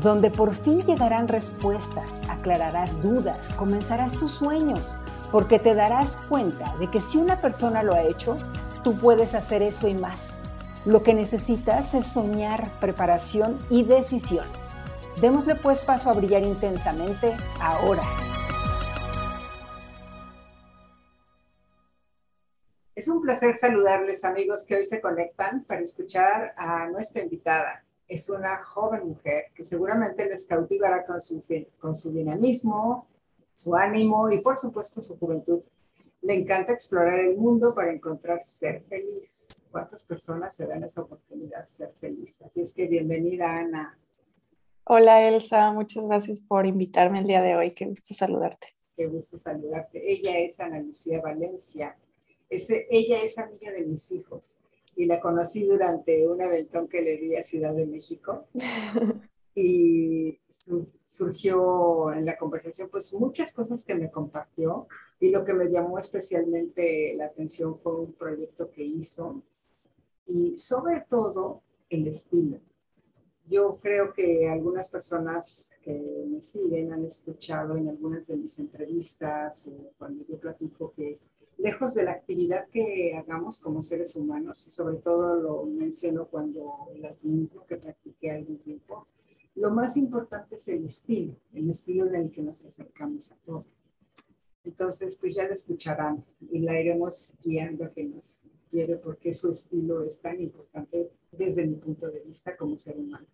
donde por fin llegarán respuestas, aclararás dudas, comenzarás tus sueños, porque te darás cuenta de que si una persona lo ha hecho, tú puedes hacer eso y más. Lo que necesitas es soñar, preparación y decisión. Démosle pues paso a brillar intensamente ahora. Es un placer saludarles amigos que hoy se conectan para escuchar a nuestra invitada. Es una joven mujer que seguramente les cautivará con su, con su dinamismo, su ánimo y por supuesto su juventud. Le encanta explorar el mundo para encontrar ser feliz. ¿Cuántas personas se dan esa oportunidad de ser feliz? Así es que bienvenida, Ana. Hola, Elsa. Muchas gracias por invitarme el día de hoy. Qué gusto saludarte. Qué gusto saludarte. Ella es Ana Lucía Valencia ella es amiga de mis hijos y la conocí durante un evento que le di a Ciudad de México. y surgió en la conversación pues muchas cosas que me compartió y lo que me llamó especialmente la atención fue un proyecto que hizo y sobre todo el estilo. Yo creo que algunas personas que me siguen han escuchado en algunas de mis entrevistas o cuando yo platico que lejos de la actividad que hagamos como seres humanos, y sobre todo lo menciono cuando el alpinismo que practiqué algún tiempo, lo más importante es el estilo, el estilo en el que nos acercamos a todo. Entonces, pues ya la escucharán y la iremos guiando a que nos lleve porque su estilo es tan importante desde mi punto de vista como ser humano.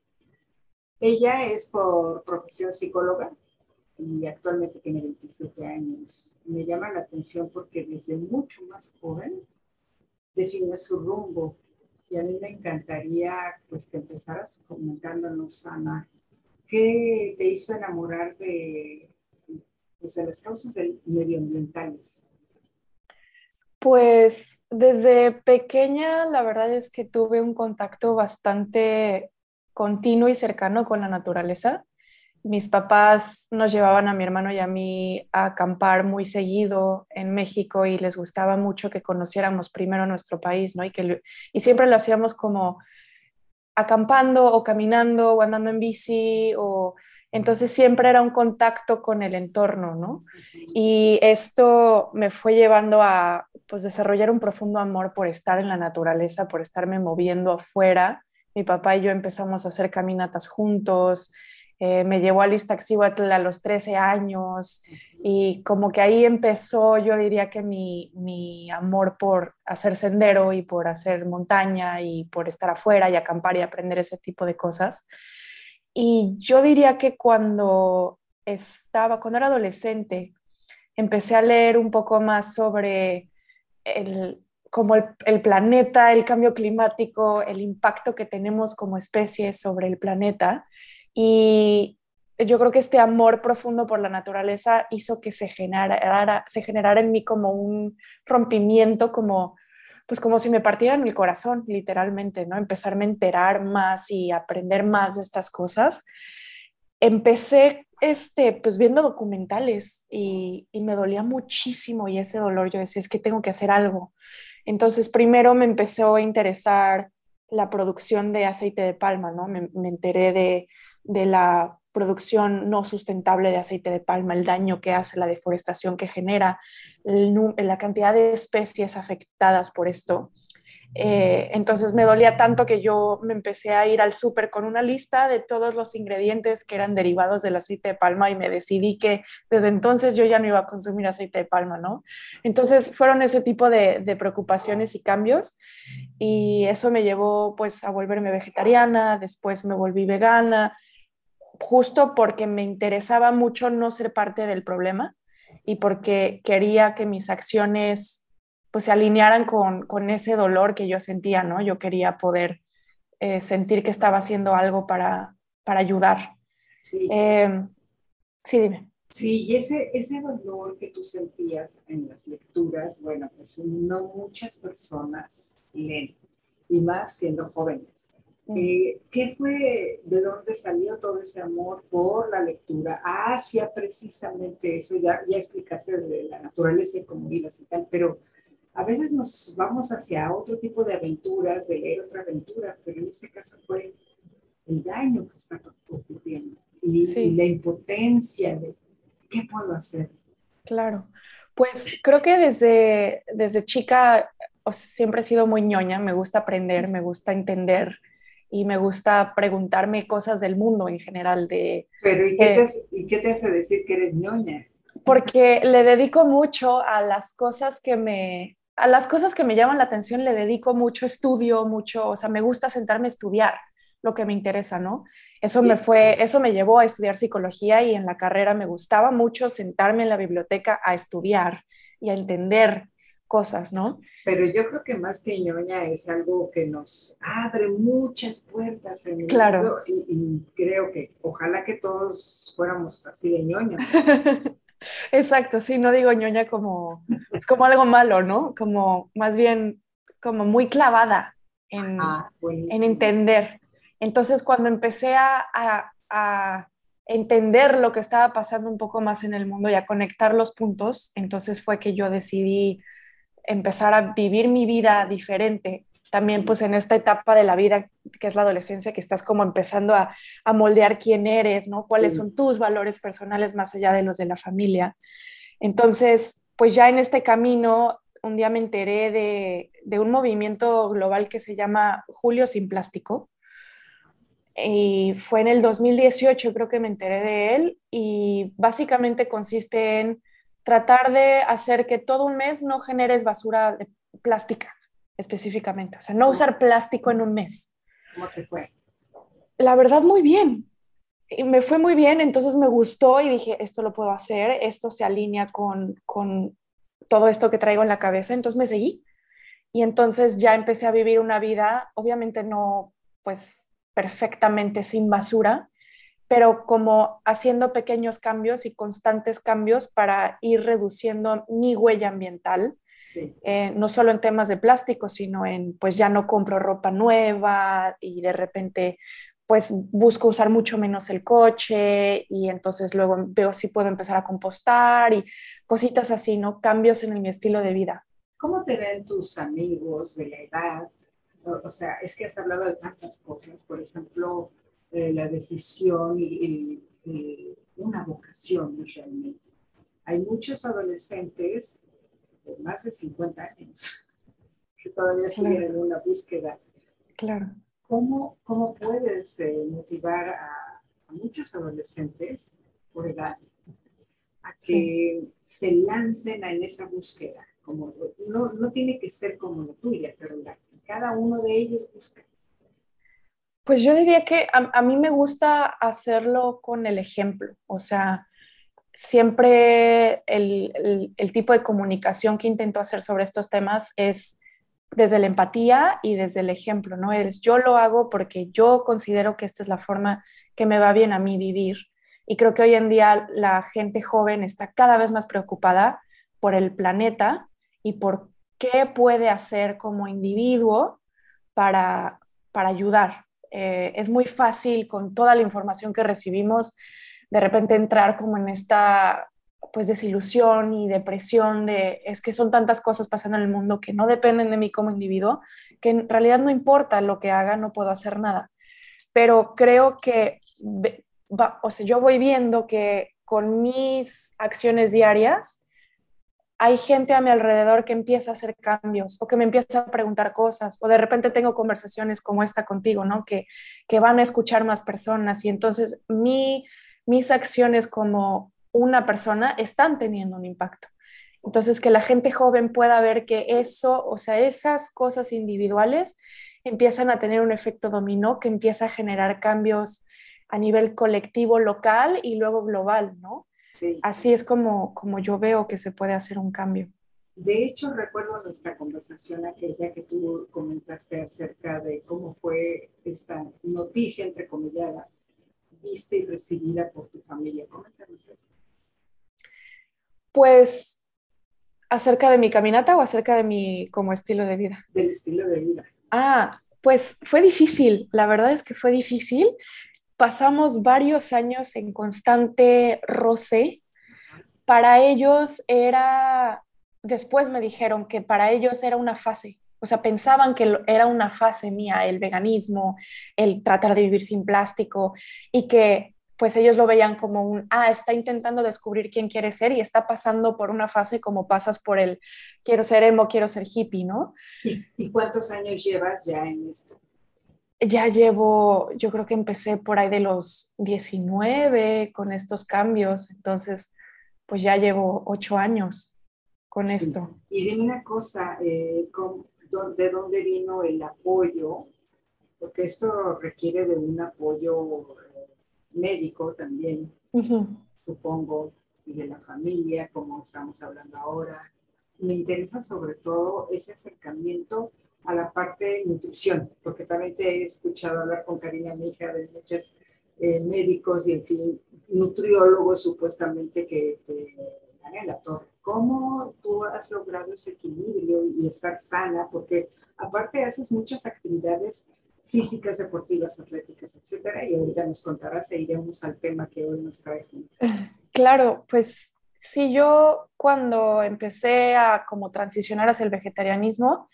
Ella es por profesión psicóloga, y actualmente tiene 27 años. Me llama la atención porque desde mucho más joven definió su rumbo y a mí me encantaría pues que empezaras comentándonos, Ana, ¿qué te hizo enamorar de, pues, de las causas medioambientales? Pues desde pequeña la verdad es que tuve un contacto bastante continuo y cercano con la naturaleza mis papás nos llevaban a mi hermano y a mí a acampar muy seguido en México y les gustaba mucho que conociéramos primero nuestro país, ¿no? Y, que, y siempre lo hacíamos como acampando o caminando o andando en bici o entonces siempre era un contacto con el entorno, ¿no? Y esto me fue llevando a pues desarrollar un profundo amor por estar en la naturaleza, por estarme moviendo afuera. Mi papá y yo empezamos a hacer caminatas juntos, eh, me llevó al Iztaccíhuatl a los 13 años y como que ahí empezó, yo diría que mi, mi, amor por hacer sendero y por hacer montaña y por estar afuera y acampar y aprender ese tipo de cosas. Y yo diría que cuando estaba, cuando era adolescente, empecé a leer un poco más sobre el, como el, el, planeta, el cambio climático, el impacto que tenemos como especie sobre el planeta. Y yo creo que este amor profundo por la naturaleza hizo que se generara, se generara en mí como un rompimiento, como, pues como si me partieran el corazón, literalmente, ¿no? Empezarme a enterar más y aprender más de estas cosas. Empecé este, pues viendo documentales y, y me dolía muchísimo y ese dolor yo decía, es que tengo que hacer algo. Entonces primero me empezó a interesar la producción de aceite de palma, ¿no? Me, enteré de, de, la producción no sustentable de aceite de palma, el daño que hace, la deforestación que genera, la cantidad de especies afectadas por esto. Eh, entonces me dolía tanto que yo me empecé a ir al súper con una lista de todos los ingredientes que eran derivados del aceite de palma y me decidí que desde entonces yo ya no iba a consumir aceite de palma, ¿no? Entonces fueron ese tipo de, de preocupaciones y cambios y eso me llevó pues a volverme vegetariana, después me volví vegana, justo porque me interesaba mucho no ser parte del problema y porque quería que mis acciones pues se alinearan con, con, ese dolor que yo sentía, ¿no? Yo quería poder eh, sentir que estaba haciendo algo para, para ayudar. Sí, em, sí dime. Sí, y ese, ese valor que tú sentías en las lecturas, bueno, pues no muchas personas leen, y más siendo jóvenes. Mm. Eh, ¿Qué fue, de dónde salió todo ese amor por la lectura hacia precisamente eso? Ya, ya explicaste de la naturaleza y cómo vivas y tal, pero a veces nos vamos hacia otro tipo de aventuras, de leer otra aventura, pero en este caso fue el daño que está ocurriendo y, y la impotencia de ¿qué puedo hacer? Claro, pues creo que desde, desde chica siempre he sido muy ñoña, me gusta aprender, me gusta entender y me gusta preguntarme cosas del mundo en general. De, Pero ¿y qué, te, ¿y qué te hace decir que eres ñoña? Porque le dedico mucho a las cosas que me, a las cosas que me llaman la atención, le dedico mucho estudio, mucho, o sea, me gusta sentarme a estudiar lo que me interesa, ¿no? Eso me fue, eso me llevó a estudiar psicología y en la carrera me gustaba mucho sentarme en la biblioteca a estudiar y a entender cosas, ¿no? Pero yo creo que más que ñoña es algo que nos abre muchas puertas en el claro. mundo y, creo que ojalá que todos fuéramos así de ñoña. Exacto, sí, no digo ñoña como, es como algo malo, ¿no? Como más bien como muy clavada en, en entender. Entonces, cuando empecé a, entender lo que estaba pasando un poco más en el mundo y a conectar los puntos, entonces fue que yo decidí empezar a vivir mi vida diferente. También pues en esta etapa de la vida que es la adolescencia, que estás como empezando a, moldear quién eres, ¿no? Cuáles son tus valores personales más allá de los de la familia. Entonces, pues ya en este camino, un día me enteré de, de un movimiento global que se llama Julio sin plástico, y fue en el 2018 creo que me enteré de él y básicamente consiste en tratar de hacer que todo un mes no generes basura de plástica específicamente, o sea, no usar plástico en un mes. ¿Cómo te fue? La verdad, muy bien. Y me fue muy bien, entonces me gustó y dije, esto lo puedo hacer, esto se alinea con, con todo esto que traigo en la cabeza, entonces me seguí. Y entonces ya empecé a vivir una vida, obviamente no, pues perfectamente sin basura, pero como haciendo pequeños cambios y constantes cambios para ir reduciendo mi huella ambiental, eh, no solo en temas de plástico, sino en, pues ya no compro ropa nueva y de repente pues busco usar mucho menos el coche y entonces luego veo si puedo empezar a compostar y cositas así, ¿no? Cambios en mi estilo de vida. ¿Cómo te ven tus amigos de la edad o sea, es que has hablado de tantas cosas, por ejemplo, eh, la decisión y, una vocación realmente. Hay muchos adolescentes de más de 50 años que todavía siguen en una búsqueda. Claro. ¿Cómo, cómo puedes eh, motivar a, muchos adolescentes por edad a que se lancen en esa búsqueda? Como, no, no tiene que ser como la tuya, pero la cada uno de ellos busca? Pues yo diría que a, mí me gusta hacerlo con el ejemplo, o sea, siempre el, el, tipo de comunicación que intento hacer sobre estos temas es desde la empatía y desde el ejemplo, ¿no? Es yo lo hago porque yo considero que esta es la forma que me va bien a mí vivir. Y creo que hoy en día la gente joven está cada vez más preocupada por el planeta y por qué puede hacer como individuo para, para ayudar. Eh, es muy fácil con toda la información que recibimos de repente entrar como en esta pues desilusión y depresión de es que son tantas cosas pasando en el mundo que no dependen de mí como individuo, que en realidad no importa lo que haga, no puedo hacer nada. Pero creo que, o sea, yo voy viendo que con mis acciones diarias, hay gente a mi alrededor que empieza a hacer cambios o que me empieza a preguntar cosas o de repente tengo conversaciones como esta contigo, ¿no? Que, que van a escuchar más personas y entonces mi, mis acciones como una persona están teniendo un impacto. Entonces, que la gente joven pueda ver que eso, o sea, esas cosas individuales empiezan a tener un efecto dominó que empieza a generar cambios a nivel colectivo, local y luego global, ¿no? Así es como, como yo veo que se puede hacer un cambio. De hecho, recuerdo nuestra conversación aquella que tú comentaste acerca de cómo fue esta noticia, entre comillas, vista y recibida por tu familia? Coméntanos eso. Pues acerca de mi caminata o acerca de mi como estilo de vida. Del estilo de vida. Ah, pues fue difícil, la verdad es que fue difícil. Pasamos varios años en constante roce. Para ellos era, después me dijeron que para ellos era una fase, o sea, pensaban que era una fase mía, el veganismo, el tratar de vivir sin plástico y que pues ellos lo veían como un, ah, está intentando descubrir quién quiere ser y está pasando por una fase como pasas por el, quiero ser emo, quiero ser hippie, ¿no? ¿Y, cuántos años llevas ya en esto? Ya llevo, yo creo que empecé por ahí de los 19 con estos cambios, entonces pues ya llevo ocho años con esto. Y dime una cosa, eh, ¿de dónde vino el apoyo? Porque esto requiere de un apoyo médico también, supongo, y de la familia, como estamos hablando ahora. Me interesa sobre todo ese acercamiento a la parte de nutrición, porque también te he escuchado hablar con Karina, mi hija, de muchos eh, médicos y, en fin, nutriólogos supuestamente que te dan en la torre. ¿Cómo tú has logrado ese equilibrio y estar sana? Porque aparte haces muchas actividades físicas, deportivas, atléticas, etcétera. Y ahorita nos contarás e iremos al tema que hoy nos trae. Claro, pues sí, yo cuando empecé a como transicionar hacia el vegetarianismo,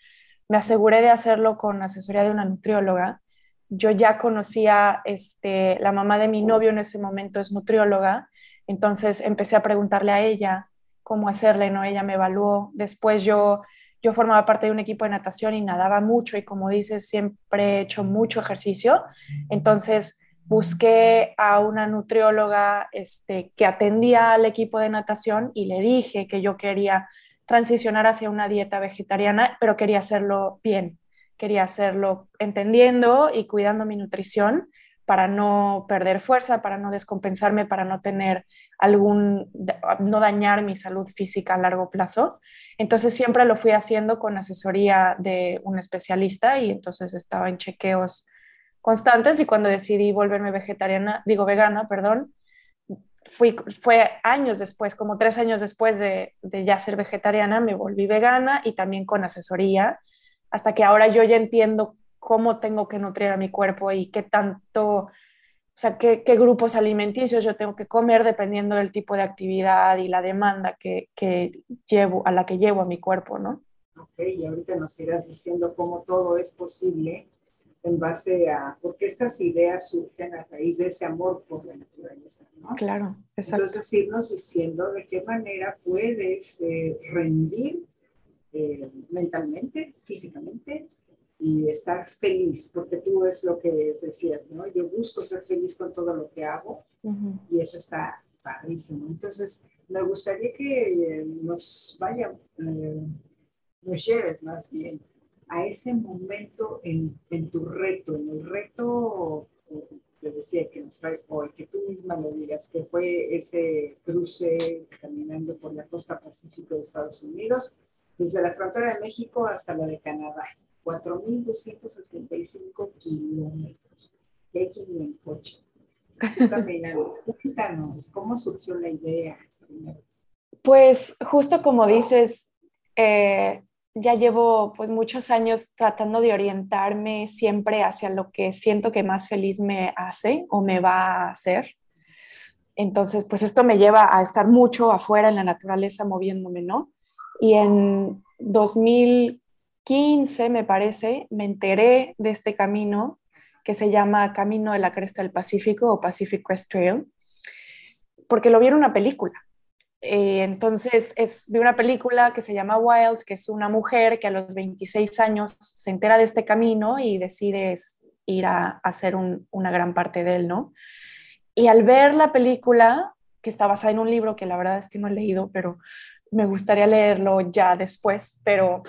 me aseguré de hacerlo con asesoría de una nutrióloga. Yo ya conocía, este, la mamá de mi novio en ese momento es nutrióloga, entonces empecé a preguntarle a ella cómo hacerle, ¿no? Ella me evaluó. Después yo yo formaba parte de un equipo de natación y nadaba mucho y como dices, siempre he hecho mucho ejercicio. Entonces busqué a una nutrióloga este, que atendía al equipo de natación y le dije que yo quería transicionar hacia una dieta vegetariana, pero quería hacerlo bien, quería hacerlo entendiendo y cuidando mi nutrición para no perder fuerza, para no descompensarme, para no tener algún, no dañar mi salud física a largo plazo. Entonces siempre lo fui haciendo con asesoría de un especialista y entonces estaba en chequeos constantes y cuando decidí volverme vegetariana, digo vegana, perdón, fui, fue años después, como tres años después de, ya ser vegetariana, me volví vegana y también con asesoría, hasta que ahora yo ya entiendo cómo tengo que nutrir a mi cuerpo y qué tanto, o sea, qué, qué grupos alimenticios yo tengo que comer dependiendo del tipo de actividad y la demanda que, que, llevo, a la que llevo a mi cuerpo, ¿no? Ok, y ahorita nos irás diciendo cómo todo es posible en base a, porque estas ideas surgen a raíz de ese amor por la naturaleza, ¿no? Claro, exacto. Entonces irnos diciendo de qué manera puedes eh, rendir eh, mentalmente, físicamente, y estar feliz, porque tú es lo que decías, ¿no? Yo busco ser feliz con todo lo que hago y eso está padrísimo. Entonces, me gustaría que eh, nos vaya, eh, nos lleves más bien a ese momento en, en, tu reto, en el reto que decía que nos trae hoy, que tú misma lo digas, que fue ese cruce caminando por la costa pacífico de Estados Unidos, desde la frontera de México hasta la de Canadá. 4.265 kilómetros. ¿Qué hay en coche? Cuéntanos, ¿cómo surgió la idea? Pues justo como dices, eh, ya llevo pues muchos años tratando de orientarme siempre hacia lo que siento que más feliz me hace o me va a hacer. Entonces, pues esto me lleva a estar mucho afuera en la naturaleza moviéndome, ¿no? Y en 2000 15, me parece, me enteré de este camino que se llama Camino de la Cresta del Pacífico o Pacific Crest Trail, porque lo vi en una película. Eh, entonces, es, vi una película que se llama Wild, que es una mujer que a los 26 años se entera de este camino y decide ir a, hacer una gran parte de él, ¿no? Y al ver la película, que está basada en un libro que la verdad es que no he leído, pero me gustaría leerlo ya después, pero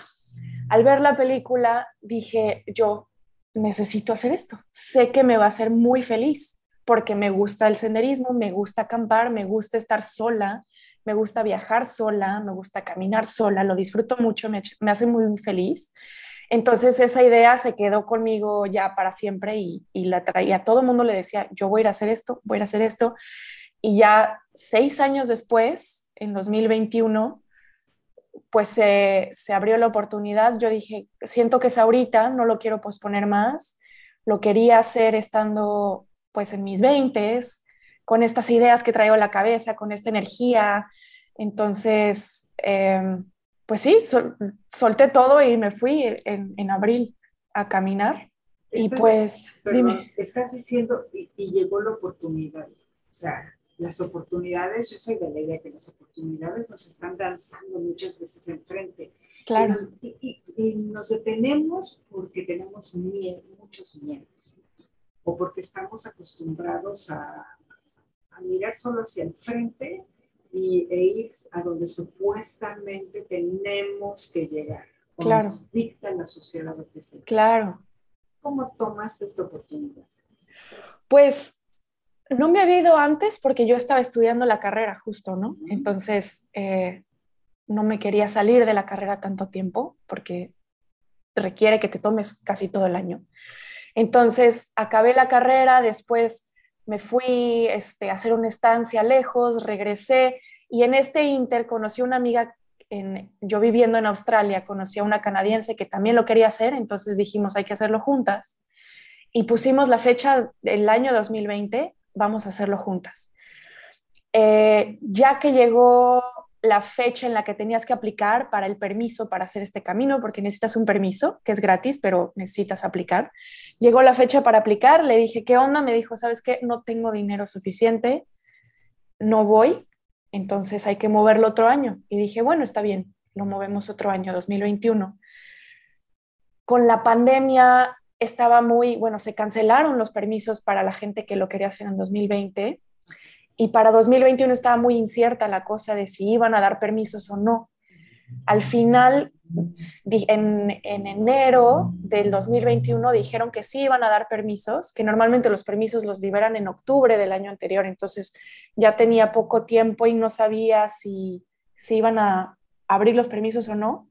al ver la película dije, yo necesito hacer esto, sé que me va a hacer muy feliz porque me gusta el senderismo, me gusta acampar, me gusta estar sola, me gusta viajar sola, me gusta caminar sola, lo disfruto mucho, me, hace muy feliz. Entonces esa idea se quedó conmigo ya para siempre y, la traía. Todo el mundo le decía, yo voy a ir a hacer esto, voy a a hacer esto. Y ya seis años después, en 2021, pues se, se abrió la oportunidad. Yo dije, siento que es ahorita, no lo quiero posponer más. Lo quería hacer estando pues en mis veintes, con estas ideas que traigo en la cabeza, con esta energía. Entonces, em, pues sí, solté todo y me fui en, abril a caminar. y pues, dime. Estás diciendo, y, llegó la oportunidad. O sea, las oportunidades, yo soy de la idea que las oportunidades nos están danzando muchas veces enfrente. Claro. Y nos, detenemos porque tenemos muchos miedos o porque estamos acostumbrados a, a mirar solo hacia el frente y, e ir a donde supuestamente tenemos que llegar. Claro. Nos dicta la sociedad lo que sea. Claro. ¿Cómo tomas esta oportunidad? Pues no me había ido antes porque yo estaba estudiando la carrera justo, ¿no? Entonces eh, no me quería salir de la carrera tanto tiempo porque requiere que te tomes casi todo el año. Entonces acabé la carrera, después me fui este, a hacer una estancia lejos, regresé y en este inter conocí a una amiga, en, yo viviendo en Australia, conocí a una canadiense que también lo quería hacer, entonces dijimos hay que hacerlo juntas y pusimos la fecha del año 2020, vamos a hacerlo juntas. Eh, ya que llegó la fecha en la que tenías que aplicar para el permiso para hacer este camino, porque necesitas un permiso, que es gratis, pero necesitas aplicar. Llegó la fecha para aplicar, le dije, ¿qué onda? Me dijo, ¿sabes qué? No tengo dinero suficiente, no voy, entonces hay que moverlo otro año. Y dije, bueno, está bien, lo movemos otro año, 2021. Con la pandemia estaba muy, bueno, se cancelaron los permisos para la gente que lo quería hacer en 2020 y para 2021 estaba muy incierta la cosa de si iban a dar permisos o no. Al final, en, enero del 2021 dijeron que sí iban a dar permisos, que normalmente los permisos los liberan en octubre del año anterior, entonces ya tenía poco tiempo y no sabía si, si iban a abrir los permisos o no.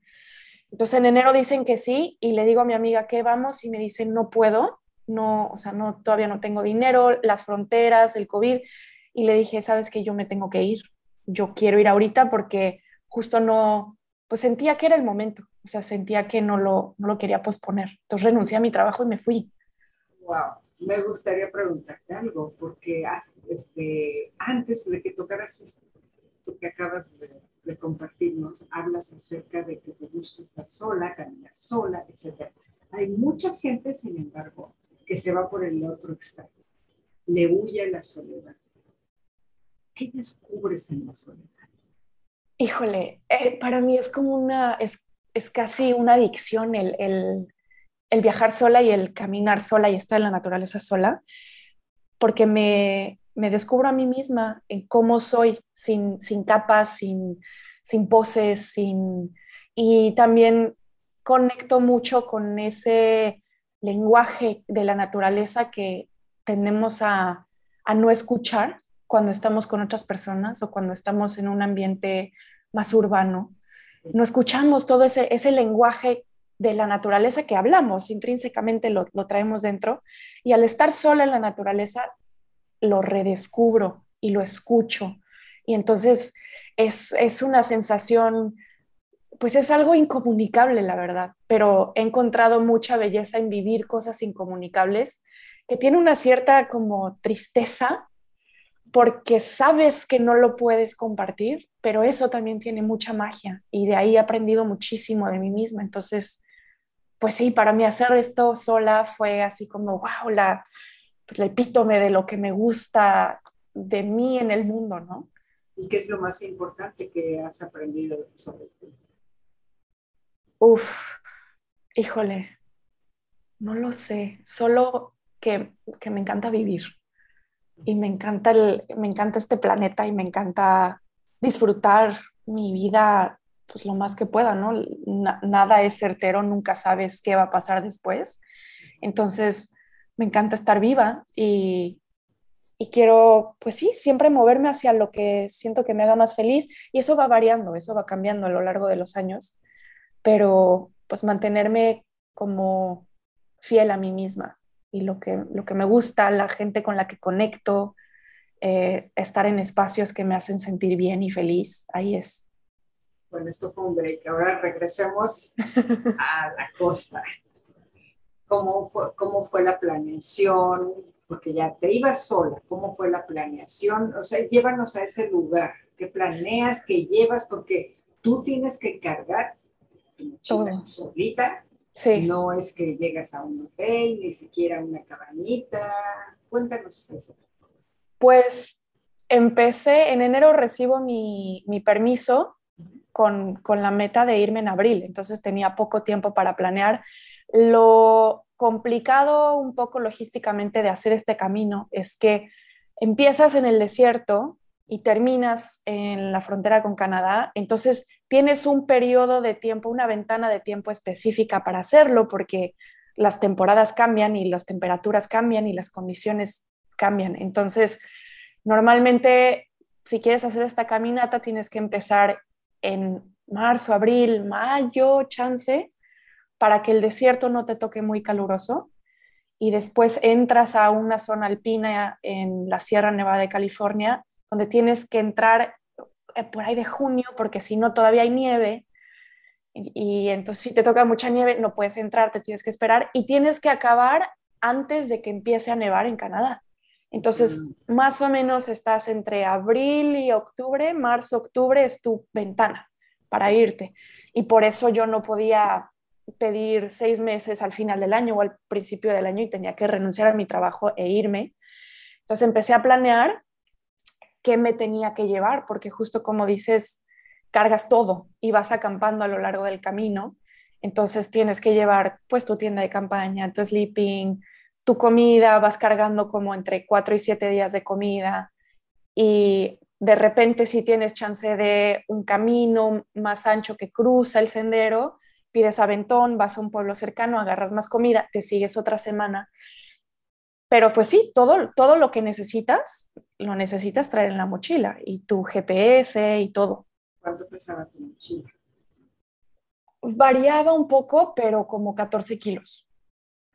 Entonces en enero dicen que sí y le digo a mi amiga que vamos y me dicen no puedo, no, o sea, no, todavía no tengo dinero, las fronteras, el COVID y le dije, sabes que yo me tengo que ir, yo quiero ir ahorita porque justo no, pues sentía que era el momento, o sea, sentía que no lo, no lo quería posponer. Entonces renuncié a mi trabajo y me fui. Wow, me gustaría preguntarte algo, porque este, antes de que tocaras esto que acabas de, de, compartirnos, hablas acerca de que te gusta estar sola, caminar sola, etc. Hay mucha gente, sin embargo, que se va por el otro extremo, le huye la soledad ¿Qué descubres en la soledad? Híjole, eh, para mí es como una, es, es casi una adicción el, el, el, viajar sola y el caminar sola y estar en la naturaleza sola, porque me, me descubro a mí misma en cómo soy, sin, sin capas, sin, sin poses, sin... Y también conecto mucho con ese lenguaje de la naturaleza que tendemos a, a no escuchar cuando estamos con otras personas o cuando estamos en un ambiente más urbano. No escuchamos todo ese, ese lenguaje de la naturaleza que hablamos, intrínsecamente lo, lo traemos dentro, y al estar sola en la naturaleza, lo redescubro y lo escucho. Y entonces es, es una sensación, pues es algo incomunicable, la verdad, pero he encontrado mucha belleza en vivir cosas incomunicables que tiene una cierta como tristeza, porque sabes que no lo puedes compartir, pero eso también tiene mucha magia y de ahí he aprendido muchísimo de mí misma. Entonces, pues sí, para mí hacer esto sola fue así como, wow, la, pues, el epítome de lo que me gusta de mí en el mundo, ¿no? ¿Y qué es lo más importante que has aprendido sobre ti? Uf, híjole, no lo sé, solo que, que me encanta vivir y me encanta, el, me encanta este planeta y me encanta disfrutar mi vida pues lo más que pueda, ¿no? nada es certero, nunca sabes qué va a pasar después. Entonces, me encanta estar viva y, y quiero, pues sí, siempre moverme hacia lo que siento que me haga más feliz y eso va variando, eso va cambiando a lo largo de los años, pero pues mantenerme como fiel a mí misma y lo que, lo que me gusta, la gente con la que conecto, eh, estar en espacios que me hacen sentir bien y feliz, ahí es. Bueno, esto fue un break. Ahora regresemos a la costa. ¿Cómo fue, ¿Cómo fue la planeación? Porque ya te ibas sola. ¿Cómo fue la planeación? O sea, llévanos a ese lugar. ¿Qué planeas? ¿Qué llevas? Porque tú tienes que cargar tu solita. Sí. No es que llegas a un hotel, ni siquiera una cabañita. Cuéntanos eso. Pues empecé, en enero recibo mi, mi permiso con, con, la meta de irme en abril, entonces tenía poco tiempo para planear. Lo complicado un poco logísticamente de hacer este camino es que empiezas en el desierto y terminas en la frontera con Canadá, entonces tienes un periodo de tiempo, una ventana de tiempo específica para hacerlo porque las temporadas cambian y las temperaturas cambian y las condiciones cambian. Entonces, normalmente, si quieres hacer esta caminata, tienes que empezar en marzo, abril, mayo, chance, para que el desierto no te toque muy caluroso. Y después entras a una zona alpina en la Sierra Nevada de California, donde tienes que entrar eh, por ahí de junio, porque si no todavía hay nieve. Y, entonces si te toca mucha nieve, no puedes entrar, te tienes que esperar y tienes que acabar antes de que empiece a nevar en Canadá. Entonces, mm. más o menos estás entre abril y octubre, marzo, octubre es tu ventana para irte. Y por eso yo no podía pedir seis meses al final del año o al principio del año y tenía que renunciar a mi trabajo e irme. Entonces empecé a planear qué me tenía que llevar, porque justo como dices, cargas todo y vas acampando a lo largo del camino. Entonces tienes que llevar pues tu tienda de campaña, tu sleeping, tu comida, vas cargando como entre cuatro y siete días de comida y de repente si tienes chance de un camino más ancho que cruza el sendero, pides aventón, vas a un pueblo cercano, agarras más comida, te sigues otra semana. Pero pues sí, todo, todo lo que necesitas, lo necesitas traer en la mochila y tu GPS y todo. ¿Cuánto pesaba tu mochila? Variaba un poco, pero como 14 kilos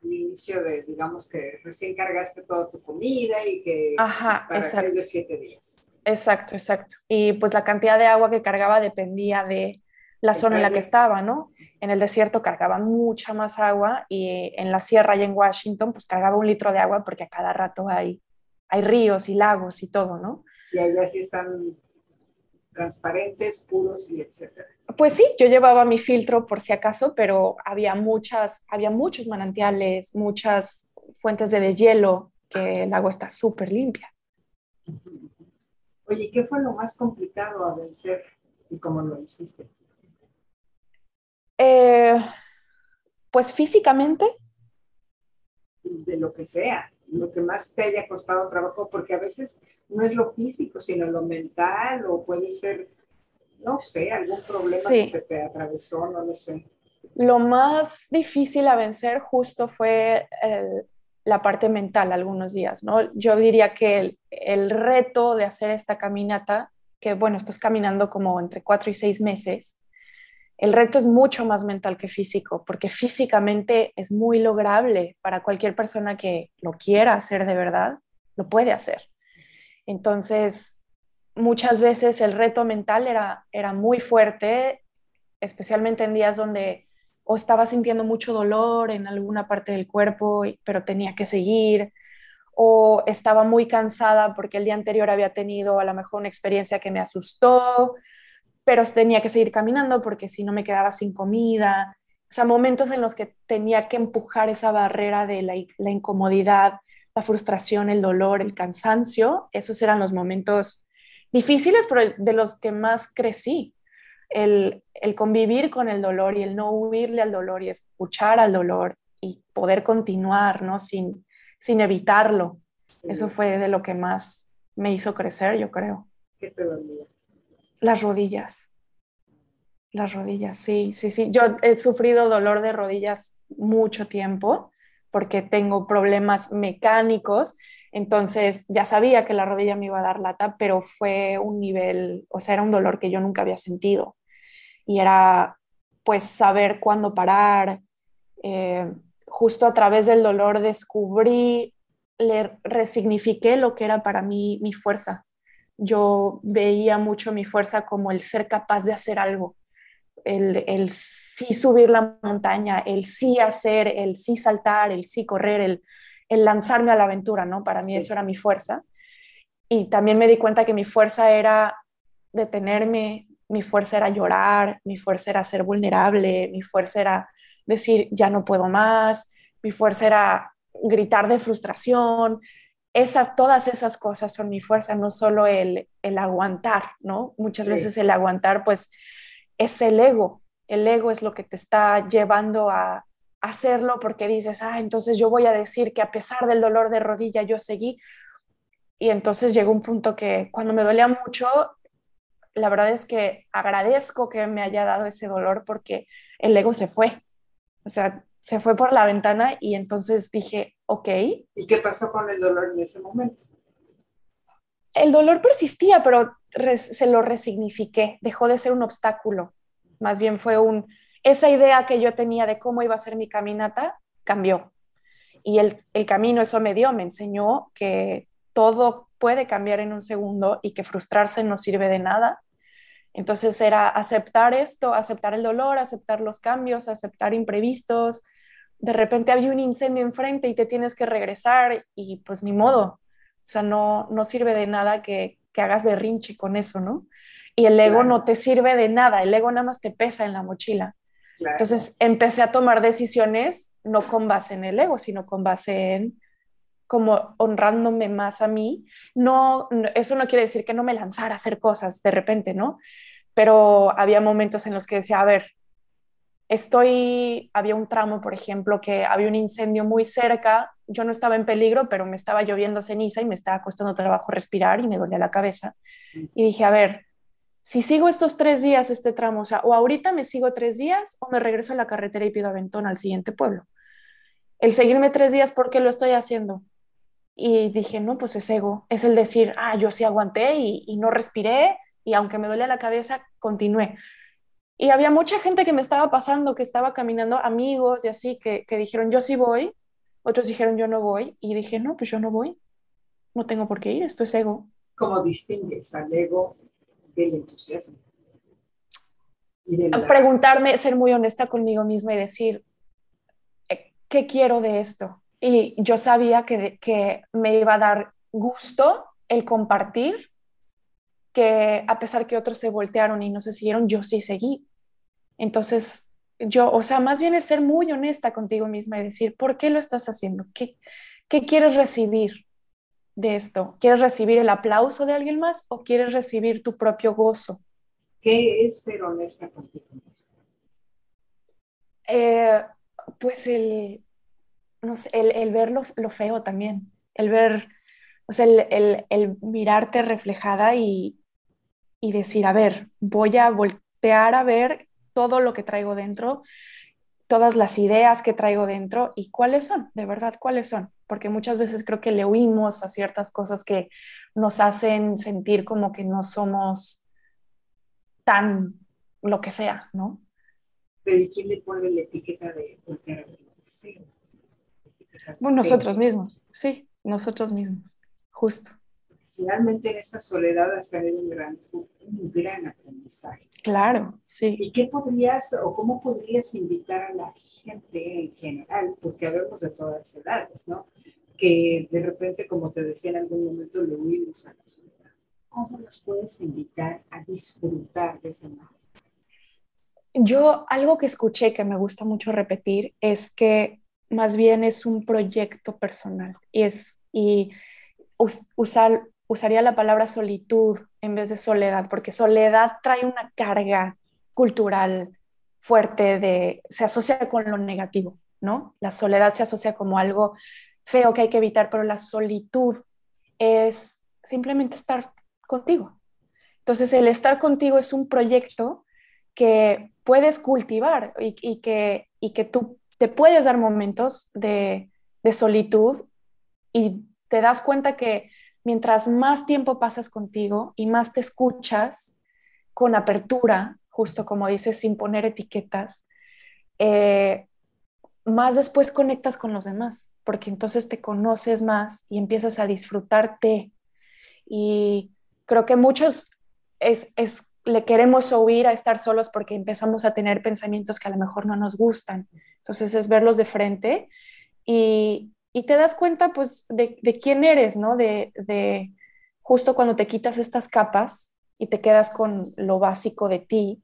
el inicio de, digamos que recién cargaste toda tu comida y que Ajá, para aquellos siete días. Exacto, exacto. Y pues la cantidad de agua que cargaba dependía de la zona en la que estaba, ¿no? En el desierto cargaba mucha más agua y en la sierra y en Washington pues cargaba un litro de agua porque a cada rato hay, hay ríos y lagos y todo, ¿no? Y allá sí están transparentes, puros y etcétera. Pues sí, yo llevaba mi filtro por si acaso, pero había muchas, había muchos manantiales, muchas fuentes de hielo, que el agua está súper limpia. Oye, ¿qué fue lo más complicado a vencer y cómo lo hiciste? Eh, pues físicamente. De lo que sea, lo que más te haya costado trabajo, porque a veces no es lo físico, sino lo mental, o puede ser no sé, algún problema que se te atravesó, no lo sé. Lo más difícil a vencer justo fue la parte mental algunos días, ¿no? Yo diría que el, reto de hacer esta caminata, que bueno, estás caminando como entre cuatro y seis meses, el reto es mucho más mental que físico, porque físicamente es muy lograble para cualquier persona que lo quiera hacer de verdad, lo puede hacer. Entonces, muchas veces el reto mental era, era muy fuerte, especialmente en días donde o estaba sintiendo mucho dolor en alguna parte del cuerpo, pero tenía que seguir, o estaba muy cansada porque el día anterior había tenido a lo mejor una experiencia que me asustó, pero tenía que seguir caminando porque si no me quedaba sin comida. O sea, momentos en los que tenía que empujar esa barrera de la, la incomodidad, la frustración, el dolor, el cansancio. Esos eran los momentos difíciles, pero de los que más crecí. El, convivir con el dolor y el no huirle al dolor y escuchar al dolor y poder continuar, ¿no? Sin, sin evitarlo. Eso fue de lo que más me hizo crecer, yo creo. ¿Qué? Las rodillas. Las rodillas, sí, sí, sí. Yo he sufrido dolor de rodillas mucho tiempo porque tengo problemas mecánicos entonces ya sabía que la rodilla me iba a dar lata, pero fue un nivel, o sea, era un dolor que yo nunca había sentido. Y era pues saber cuándo parar, Eh, justo a través del dolor descubrí, le resignifiqué lo que era para mí mi fuerza. Yo veía mucho mi fuerza como el ser capaz de hacer algo, el, el sí subir la montaña, el sí hacer, el sí saltar, el sí correr, el, el lanzarme a la aventura, ¿no? Para mí eso era mi fuerza. Y también me di cuenta que mi fuerza era detenerme, mi fuerza era llorar, mi fuerza era ser vulnerable, mi fuerza era decir, ya no puedo más, mi fuerza era gritar de frustración. Esas, todas esas cosas son mi fuerza, no solo el, el aguantar, ¿no? Muchas veces el aguantar, pues, es el ego. El ego es lo que te está llevando a hacerlo porque dices, ah, entonces yo voy a decir que a pesar del dolor de rodilla yo seguí. Y entonces llegó un punto que cuando me dolía mucho, la verdad es que agradezco que me haya dado ese dolor porque el ego se fue. O sea, se fue por la ventana y entonces dije, ok. ¿Y qué pasó con el dolor en ese momento? El dolor persistía, pero se lo resignifiqué, dejó de ser un obstáculo. Más bien fue un, esa idea que yo tenía de cómo iba a ser mi caminata cambió. Y el, el camino eso me dio, me enseñó que todo puede cambiar en un segundo y que frustrarse no sirve de nada. Entonces era aceptar esto, aceptar el dolor, aceptar los cambios, aceptar imprevistos. De repente había un incendio enfrente y te tienes que regresar y pues ni modo. O sea, no, no sirve de nada que, que hagas berrinche con eso, ¿no? Y el ego no te sirve de nada, el ego nada más te pesa en la mochila. Entonces empecé a tomar decisiones no con base en el ego, sino con base en como honrándome más a mí. No, eso no quiere decir que no me lanzara a hacer cosas de repente, ¿no? Pero había momentos en los que decía, a ver, estoy, había un tramo, por ejemplo, que había un incendio muy cerca, yo no estaba en peligro, pero me estaba lloviendo ceniza y me estaba costando trabajo respirar y me dolía la cabeza. Y dije, a ver, si sigo estos tres días este tramo, o sea, o ahorita me sigo tres días o me regreso a la carretera y pido aventón al siguiente pueblo. El seguirme tres días, ¿por qué lo estoy haciendo? Y dije, no, pues es ego, es el decir, ah, yo sí aguanté y, no respiré y aunque me dolía la cabeza, continué. Y había mucha gente que me estaba pasando, que estaba caminando, amigos y así, que, que dijeron, yo sí voy, otros dijeron, yo no voy, y dije, no, pues yo no voy, no tengo por qué ir, esto es ego. ¿Cómo distingues al ego del entusiasmo? Preguntarme, ser muy honesta conmigo misma y decir, eh, ¿qué quiero de esto? Y yo sabía que, que me iba a dar gusto el compartir, que a pesar que otros se voltearon y no se siguieron, yo sí seguí. Entonces, yo, o sea, más bien es ser muy honesta contigo misma y decir, ¿por qué lo estás haciendo? ¿Qué, qué quieres recibir de esto? ¿Quieres recibir el aplauso de alguien más o quieres recibir tu propio gozo? ¿Qué es ser honesta contigo misma? Eh, pues el, no sé, el, ver lo, feo también, el ver, o sea, el, mirarte reflejada y, y, decir, a ver, voy a voltear a ver todo lo que traigo dentro, todas las ideas que traigo dentro y cuáles son, de verdad, cuáles son, porque muchas veces creo que le huimos a ciertas cosas que nos hacen sentir como que no somos tan lo que sea, ¿no? Pero ¿y quién le pone la etiqueta de? Bueno, nosotros mismos, sí, nosotros mismos, justo. Finalmente en esta soledad has tenido un gran, un gran aprendizaje. Claro, sí. ¿Y qué podrías o cómo podrías invitar a la gente en general? Porque hablamos de todas edades, ¿no? Que de repente, como te decía en algún momento, le huimos a la soledad. ¿Cómo nos puedes invitar a disfrutar de esa magia? Yo algo que escuché que me gusta mucho repetir es que más bien es un proyecto personal y, es, y usar, usaría la palabra solitud en vez de soledad, porque soledad trae una carga cultural fuerte de, se asocia con lo negativo, ¿no? La soledad se asocia como algo feo que hay que evitar, pero la solitud es simplemente estar contigo. Entonces, el estar contigo es un proyecto que puedes cultivar y, que, y que tú te puedes dar momentos de, solitud y te das cuenta que mientras más tiempo pasas contigo y más te escuchas con apertura, justo como dices, sin poner etiquetas, eh, más después conectas con los demás, porque entonces te conoces más y empiezas a disfrutarte. Y creo que muchos es, es, le queremos oír a estar solos porque empezamos a tener pensamientos que a lo mejor no nos gustan. Entonces es verlos de frente y, y te das cuenta pues de, de quién eres, ¿no? De, de, justo cuando te quitas estas capas y te quedas con lo básico de ti,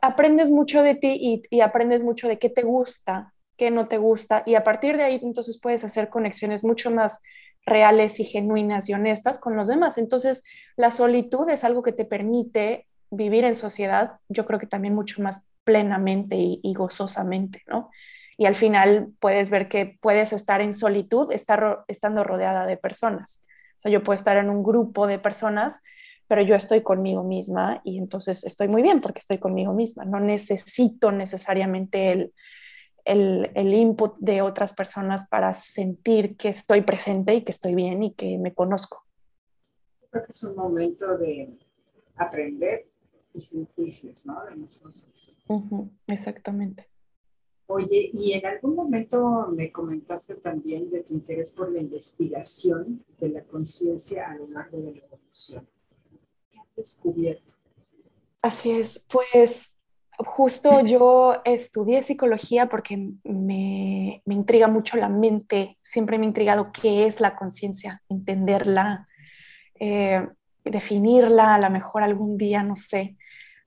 aprendes mucho de ti y, y, aprendes mucho de qué te gusta, qué no te gusta, y a partir de ahí entonces puedes hacer conexiones mucho más reales y genuinas y honestas con los demás. Entonces, la solitud es algo que te permite vivir en sociedad, yo creo que también mucho más plenamente y, y gozosamente, ¿no? Y al final puedes ver que puedes estar en solitud estar, estando rodeada de personas. O sea, yo puedo estar en un grupo de personas pero yo estoy conmigo misma y entonces estoy muy bien porque estoy conmigo misma. No necesito necesariamente el, el, el, input de otras personas para sentir que estoy presente y que estoy bien y que me conozco. Creo que es un momento de aprender y juicios, ¿no? De nosotros. Uh -huh, exactamente. Oye, y en algún momento me comentaste también de tu interés por la investigación de la conciencia a lo largo de la evolución. Descubierto? Así es, pues justo yo estudié psicología porque me, me, intriga mucho la mente, siempre me ha intrigado qué es la conciencia, entenderla, eh, definirla, a lo mejor algún día, no sé,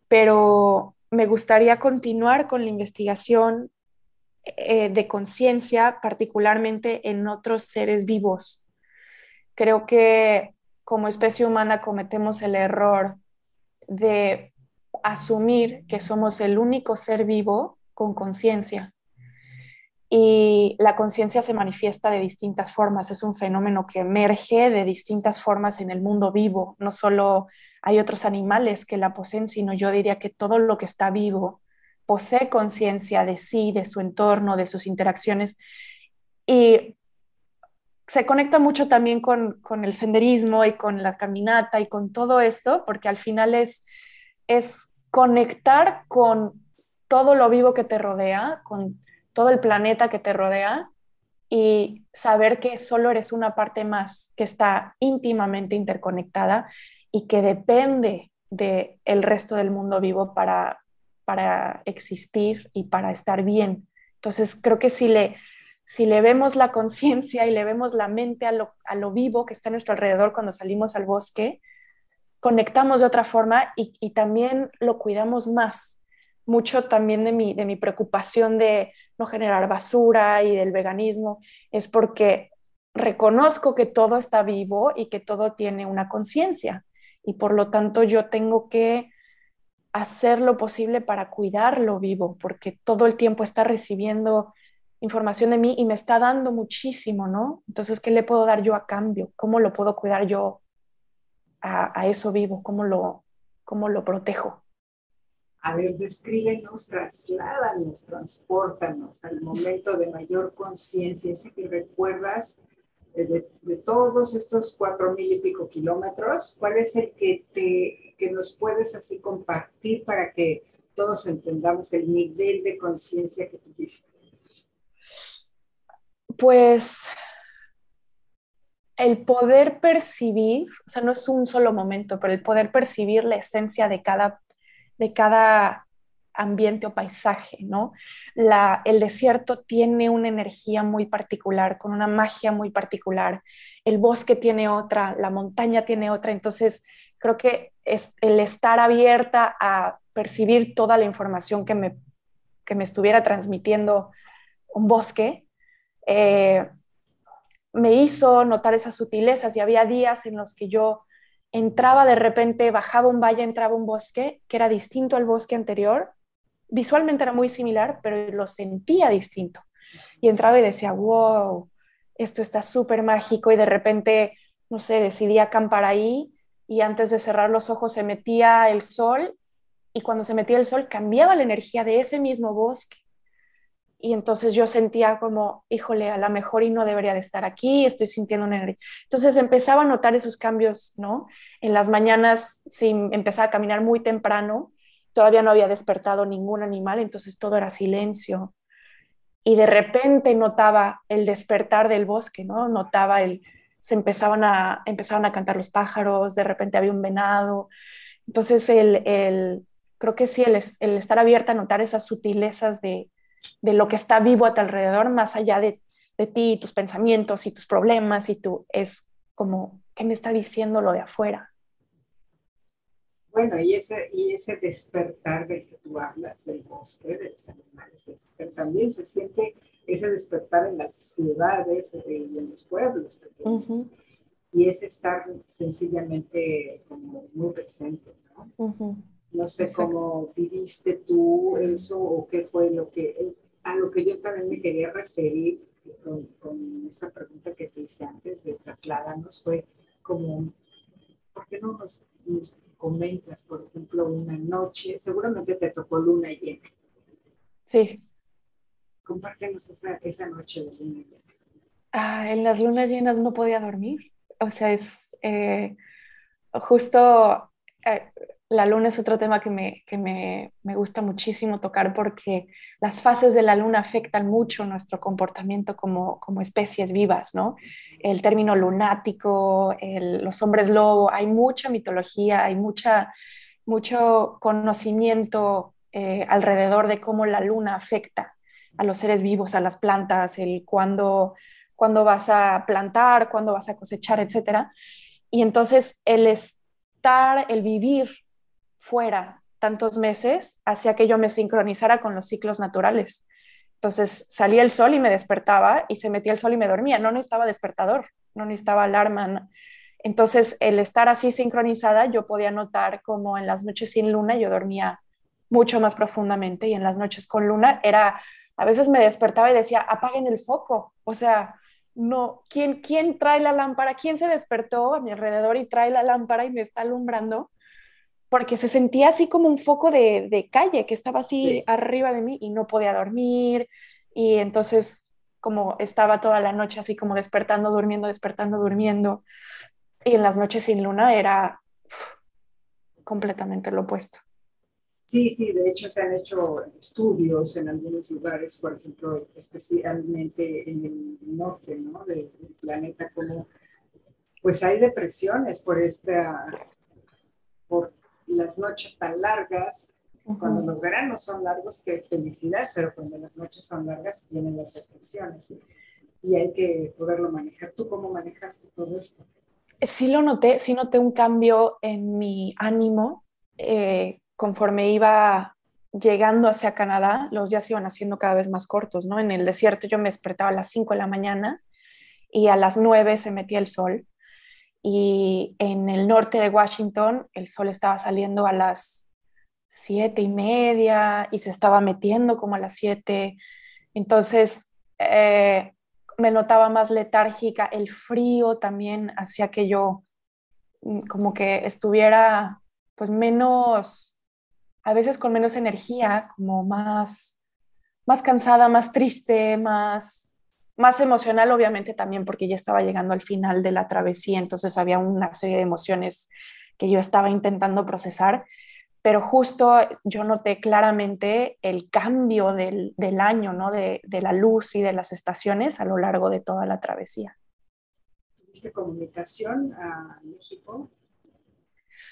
pero me gustaría continuar con la investigación eh, de conciencia, particularmente en otros seres vivos. Creo que como especie humana cometemos el error de asumir que somos el único ser vivo con conciencia. Y la conciencia se manifiesta de distintas formas, es un fenómeno que emerge de distintas formas en el mundo vivo. No solo hay otros animales que la poseen, sino yo diría que todo lo que está vivo posee conciencia de sí, de su entorno, de sus interacciones. Y se conecta mucho también con, con, el senderismo y con la caminata y con todo esto, porque al final es, es conectar con todo lo vivo que te rodea, con todo el planeta que te rodea y saber que solo eres una parte más que está íntimamente interconectada y que depende del el resto del mundo vivo para, para existir y para estar bien. Entonces creo que si le, si le vemos la conciencia y le vemos la mente a lo, a lo, vivo que está a nuestro alrededor cuando salimos al bosque, conectamos de otra forma y, y, también lo cuidamos más. Mucho también de mi, de mi preocupación de no generar basura y del veganismo es porque reconozco que todo está vivo y que todo tiene una conciencia y por lo tanto yo tengo que hacer lo posible para cuidarlo vivo porque todo el tiempo está recibiendo información de mí y me está dando muchísimo, ¿no? Entonces, ¿qué le puedo dar yo a cambio? ¿Cómo lo puedo cuidar yo a, a eso vivo? ¿Cómo lo, ¿Cómo lo protejo? A ver, descríbenos, trasládanos, transportanos al momento de mayor conciencia, ese que recuerdas de, de, todos estos cuatro mil y pico kilómetros, ¿cuál es el que, te, que nos puedes así compartir para que todos entendamos el nivel de conciencia que tuviste? pues el poder percibir, o sea, no es un solo momento, pero el poder percibir la esencia de cada, de cada ambiente o paisaje, ¿no? La, el desierto tiene una energía muy particular, con una magia muy particular, el bosque tiene otra, la montaña tiene otra, entonces creo que es el estar abierta a percibir toda la información que me, que me estuviera transmitiendo un bosque, eh, me hizo notar esas sutilezas y había días en los que yo entraba de repente, bajaba un valle, entraba un bosque que era distinto al bosque anterior. Visualmente era muy similar, pero lo sentía distinto. Y entraba y decía, wow, esto está súper mágico y de repente, no sé, decidí acampar ahí y antes de cerrar los ojos se metía el sol y cuando se metía el sol cambiaba la energía de ese mismo bosque y entonces yo sentía como, híjole, a lo mejor y no debería de estar aquí, estoy sintiendo una energía. Entonces empezaba a notar esos cambios, ¿no? En las mañanas, si empezaba a caminar muy temprano, todavía no había despertado ningún animal, entonces todo era silencio. y de repente notaba el despertar del bosque, ¿no? Notaba el, se empezaban a, empezaban a cantar los pájaros, de repente había un venado. Entonces, el, el creo que sí, el, el, estar abierta a notar esas sutilezas de, de, lo que está vivo a tu alrededor, más allá de, de ti, tus pensamientos y tus problemas, y tú, es como, ¿qué me está diciendo lo de afuera? Bueno, y ese, y ese despertar del que tú hablas, del bosque, de los animales, también se siente ese despertar en las ciudades eh, y en los pueblos pequeños. Y es estar sencillamente como muy presente, ¿no? No sé cómo viviste tú eso o qué fue lo que, a lo que yo también me quería referir con, con esta pregunta que te hice antes de trasladarnos, fue como, ¿por qué no nos comentas, por ejemplo, una noche, seguramente te tocó luna llena. Sí. Compártenos esa, esa noche de luna llena. Ah, en las lunas llenas no podía dormir. O sea, es eh, justo eh, la luna es otro tema que, me, que me, me, gusta muchísimo tocar porque las fases de la luna afectan mucho nuestro comportamiento como, como especies vivas, ¿no? El término lunático, los hombres lobo, hay mucha mitología, hay mucha, mucho conocimiento eh, alrededor de cómo la luna afecta a los seres vivos, a las plantas, el cuándo, cuándo vas a plantar, cuándo vas a cosechar, etc. Y entonces el estar, el vivir fuera tantos meses hacía que yo me sincronizara con los ciclos naturales. Entonces salía el sol y me despertaba y se metía el sol y me dormía. No necesitaba despertador, no necesitaba alarma. Entonces el estar así sincronizada, yo podía notar como en las noches sin luna yo dormía mucho más profundamente y en las noches con luna era, a veces me despertaba y decía, apaguen el foco. O sea, no, ¿quién, quién trae la lámpara? ¿Quién se despertó a mi alrededor y trae la lámpara y me está alumbrando? porque se sentía así como un foco de, calle que estaba así arriba de mí y no podía dormir. Y entonces como estaba toda la noche así como despertando, durmiendo, despertando, durmiendo. Y en las noches sin luna era completamente lo opuesto. Sí, sí, de hecho se han hecho estudios en algunos lugares, por ejemplo, especialmente en el norte ¿no? del planeta, como pues hay depresiones por esta, por las noches tan largas, cuando los veranos son largos, qué felicidad, pero cuando las noches son largas vienen las depresiones y hay que poderlo manejar. ¿Tú cómo manejaste todo esto? Sí lo noté, sí noté un cambio en mi ánimo eh, conforme iba llegando hacia Canadá, los días iban haciendo cada vez más cortos, ¿no? En el desierto yo me despertaba a las 5 de la mañana y a las 9 se metía el sol y en el norte de Washington el sol estaba saliendo a las siete y media y se estaba metiendo como a las siete. Entonces eh, me notaba más letárgica, el frío también hacía que yo mm, como que estuviera pues menos, a veces con menos energía, como más, más cansada, más triste, más más emocional obviamente también porque ya estaba llegando al final de la travesía, entonces había una serie de emociones que yo estaba intentando procesar, pero justo yo noté claramente el cambio del, del año, ¿no? De, de, la luz y de las estaciones a lo largo de toda la travesía. ¿Tuviste comunicación a México?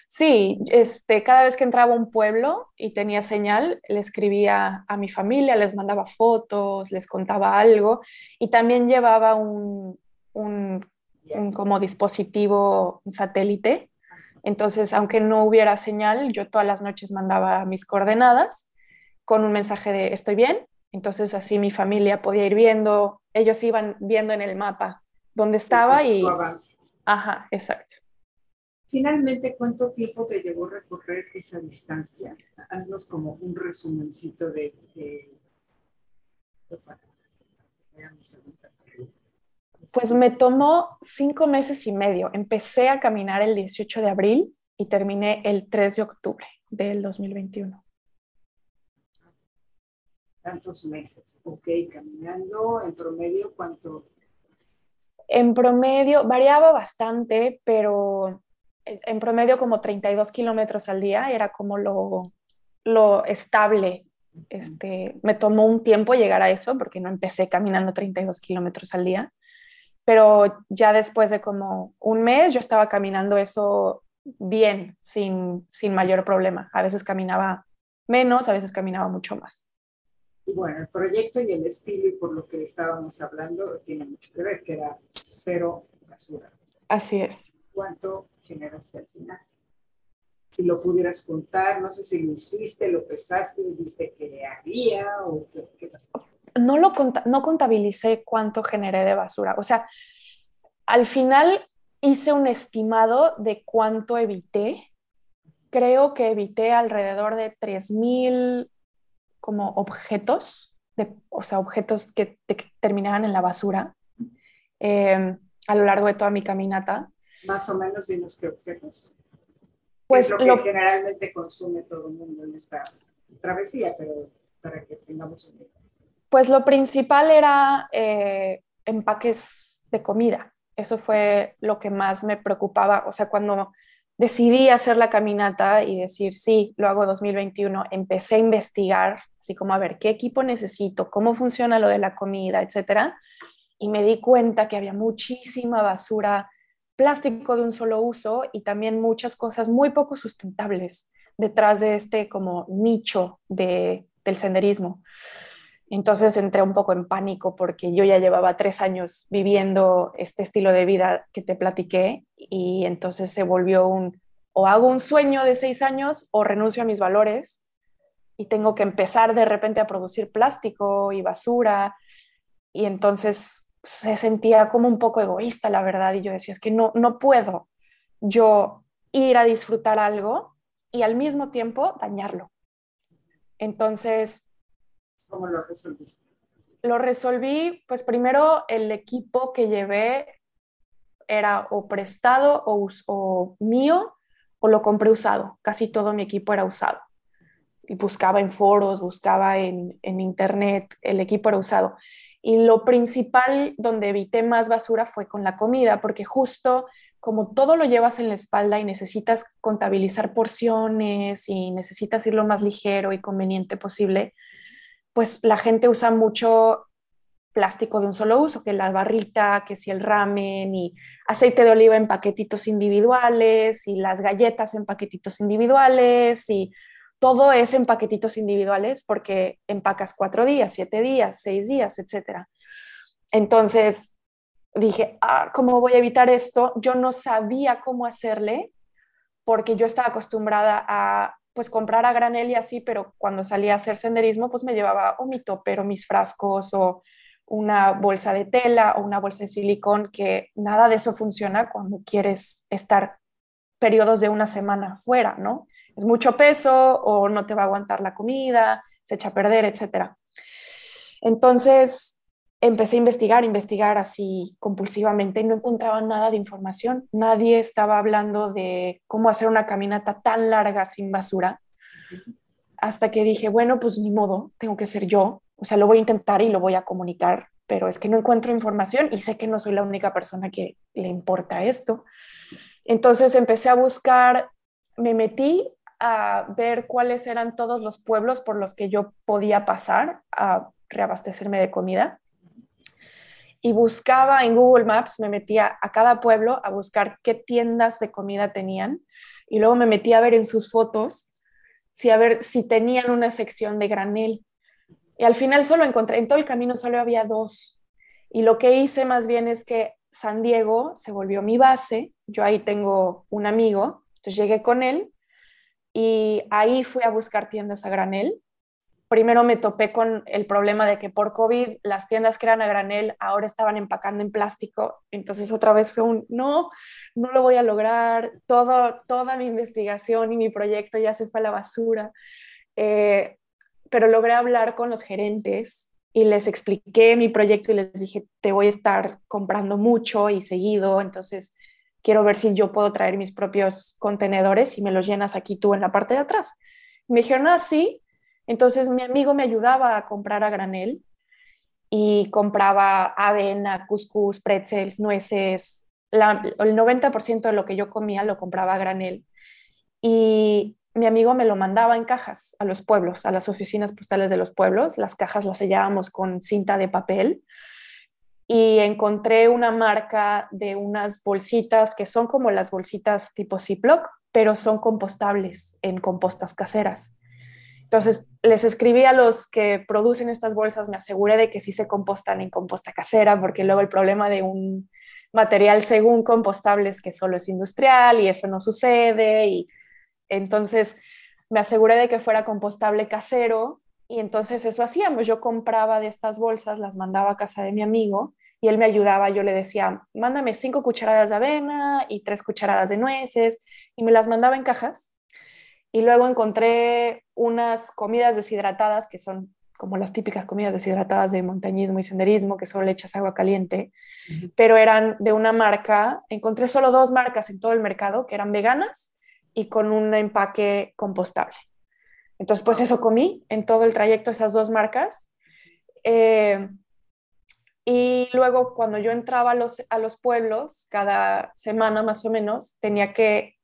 Sí, este, cada vez que entraba a un pueblo y tenía señal, le escribía a mi familia, les mandaba fotos, les contaba algo y también llevaba un, un, como dispositivo satélite. Entonces, aunque no hubiera señal, yo todas las noches mandaba mis coordenadas con un mensaje de estoy bien. Entonces, así mi familia podía ir viendo, ellos iban viendo en el mapa dónde estaba y... Ajá, exacto. Finalmente, ¿cuánto tiempo te llevó recorrer esa distancia? Haznos como un resumencito de... pues me tomó cinco meses y medio. Empecé a caminar el 18 de abril y terminé el 3 de octubre del 2021. Tantos meses, ok, caminando en promedio, ¿cuánto? En promedio variaba bastante, pero en promedio como 32 kilómetros al día, era como lo, lo estable Este, me tomó un tiempo llegar a eso porque no empecé caminando 32 kilómetros al día, pero ya después de como un mes yo estaba caminando eso bien, sin, sin mayor problema. A veces caminaba menos, a veces caminaba mucho más. Y bueno, el proyecto y el estilo y por lo que estábamos hablando tiene mucho que ver, que era cero basura. Así es. ¿Cuánto generaste al final? Si lo pudieras contar, no sé si lo hiciste, lo pesaste, viste que había o qué, pasó. No, lo no contabilicé cuánto generé de basura. O sea, al final hice un estimado de cuánto evité. Creo que evité alrededor de 3.000 como objetos, de, o sea, objetos que, terminaban en la basura em, a lo largo de toda mi caminata. Más o menos, dinos qué objetos. Pues es lo que generalmente consume todo el mundo en esta travesía, pero para que tengamos un Pues lo principal era eh, empaques de comida. Eso fue lo que más me preocupaba. O sea, cuando decidí hacer la caminata y decir, sí, lo hago 2021, empecé a investigar, así como a ver qué equipo necesito, cómo funciona lo de la comida, etcétera. Y me di cuenta que había muchísima basura, plástico de un solo uso y también muchas cosas muy poco sustentables detrás de este como nicho de, del senderismo. Entonces entré un poco en pánico porque yo ya llevaba tres años viviendo este estilo de vida que te platiqué y entonces se volvió un o hago un sueño de seis años o renuncio a mis valores y tengo que empezar de repente a producir plástico y basura y entonces se sentía como un poco egoísta la verdad y yo decía es que no no puedo yo ir a disfrutar algo y al mismo tiempo dañarlo entonces ¿Cómo lo resolviste? Lo resolví, pues primero el equipo que llevé era o prestado o, mío o lo compré usado. Casi todo mi equipo era usado. Y buscaba en foros, buscaba en, en internet, el equipo era usado. Y lo principal donde evité más basura fue con la comida, porque justo como todo lo llevas en la espalda y necesitas contabilizar porciones y necesitas ir lo más ligero y conveniente posible, pues la gente usa mucho plástico de un solo uso, que la barrita, que si el ramen y aceite de oliva en paquetitos individuales y las galletas en paquetitos individuales y todo es en paquetitos individuales porque empacas cuatro días, siete días, seis días, etc. Entonces dije, ah, ¿cómo voy a evitar esto? Yo no sabía cómo hacerle porque yo estaba acostumbrada a pues comprar a granel y así, pero cuando salía a hacer senderismo, pues me llevaba o mi topper o mis frascos o una bolsa de tela o una bolsa de silicón, que nada de eso funciona cuando quieres estar periodos de una semana fuera, ¿no? Es mucho peso o no te va a aguantar la comida, se echa a perder, etc. Entonces empecé a investigar, investigar así compulsivamente y no encontraba nada de información. Nadie estaba hablando de cómo hacer una caminata tan larga sin basura. Hasta que dije, bueno, pues ni modo, tengo que ser yo. O sea, lo voy a intentar y lo voy a comunicar, pero es que no encuentro información y sé que no soy la única persona que le importa esto. Entonces empecé a buscar, me metí a ver cuáles eran todos los pueblos por los que yo podía pasar a reabastecerme de comida y buscaba en Google Maps, me metía a cada pueblo a buscar qué tiendas de comida tenían y luego me metía a ver en sus fotos si a ver si tenían una sección de granel. Y al final solo encontré, en todo el camino solo había dos. Y lo que hice más bien es que San Diego se volvió mi base, yo ahí tengo un amigo, entonces llegué con él y ahí fui a buscar tiendas a granel primero me topé con el problema de que por COVID las tiendas que eran a granel ahora estaban empacando en plástico. Entonces otra vez fue un, no, no lo voy a lograr. Todo, toda mi investigación y mi proyecto ya se fue a la basura. Eh, pero logré hablar con los gerentes y les expliqué mi proyecto y les dije, te voy a estar comprando mucho y seguido, entonces quiero ver si yo puedo traer mis propios contenedores y me los llenas aquí tú en la parte de atrás. me dijeron, ah, entonces mi amigo me ayudaba a comprar a granel y compraba avena, cuscús, pretzels, nueces. el 90% de lo que yo comía lo compraba a granel. Y mi amigo me lo mandaba en cajas a los pueblos, a las oficinas postales de los pueblos. Las cajas las sellábamos con cinta de papel y encontré una marca de unas bolsitas que son como las bolsitas tipo Ziploc, pero son compostables en compostas caseras. Entonces, les escribí a los que producen estas bolsas, me aseguré de que sí se compostan en composta casera, porque luego el problema de un material según compostable es que solo es industrial y eso no sucede. Y entonces me aseguré de que fuera compostable casero y entonces eso hacíamos. Yo compraba de estas bolsas, las mandaba a casa de mi amigo y él me ayudaba. Yo le decía, mándame cinco cucharadas de avena y tres cucharadas de nueces y me las mandaba en cajas. Y luego encontré unas comidas deshidratadas que son como las típicas comidas deshidratadas de montañismo y senderismo, que solo le echas agua caliente, pero eran de una marca, encontré solo dos marcas en todo el mercado que eran veganas y con un empaque compostable. Entonces, pues eso comí en todo el trayecto, esas dos marcas. Eh, y luego cuando yo entraba a los, a los pueblos, cada semana más o menos, tenía que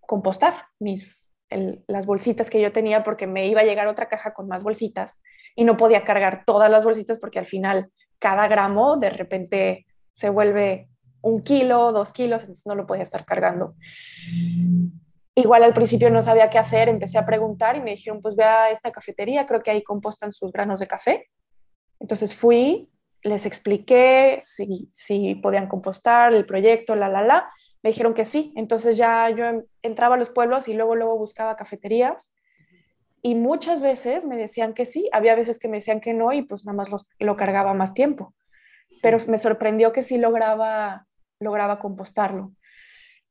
compostar mis, las bolsitas que yo tenía porque me iba a llegar otra caja con más bolsitas y no podía cargar todas las bolsitas porque al final cada gramo de repente se vuelve un kilo, dos kilos, entonces no lo podía estar cargando. Igual al principio no sabía qué hacer, empecé a preguntar y me dijeron, pues ve a esta cafetería, creo que ahí compostan sus granos de café. Entonces fui, les expliqué si, si podían compostar el proyecto, la, la, la. Me dijeron que sí. Entonces ya yo entraba a los pueblos y luego, luego buscaba cafeterías. Y muchas veces me decían que sí. Había veces que me decían que no y pues nada más lo cargaba más tiempo. Pero me sorprendió que sí lograba, lograba compostarlo.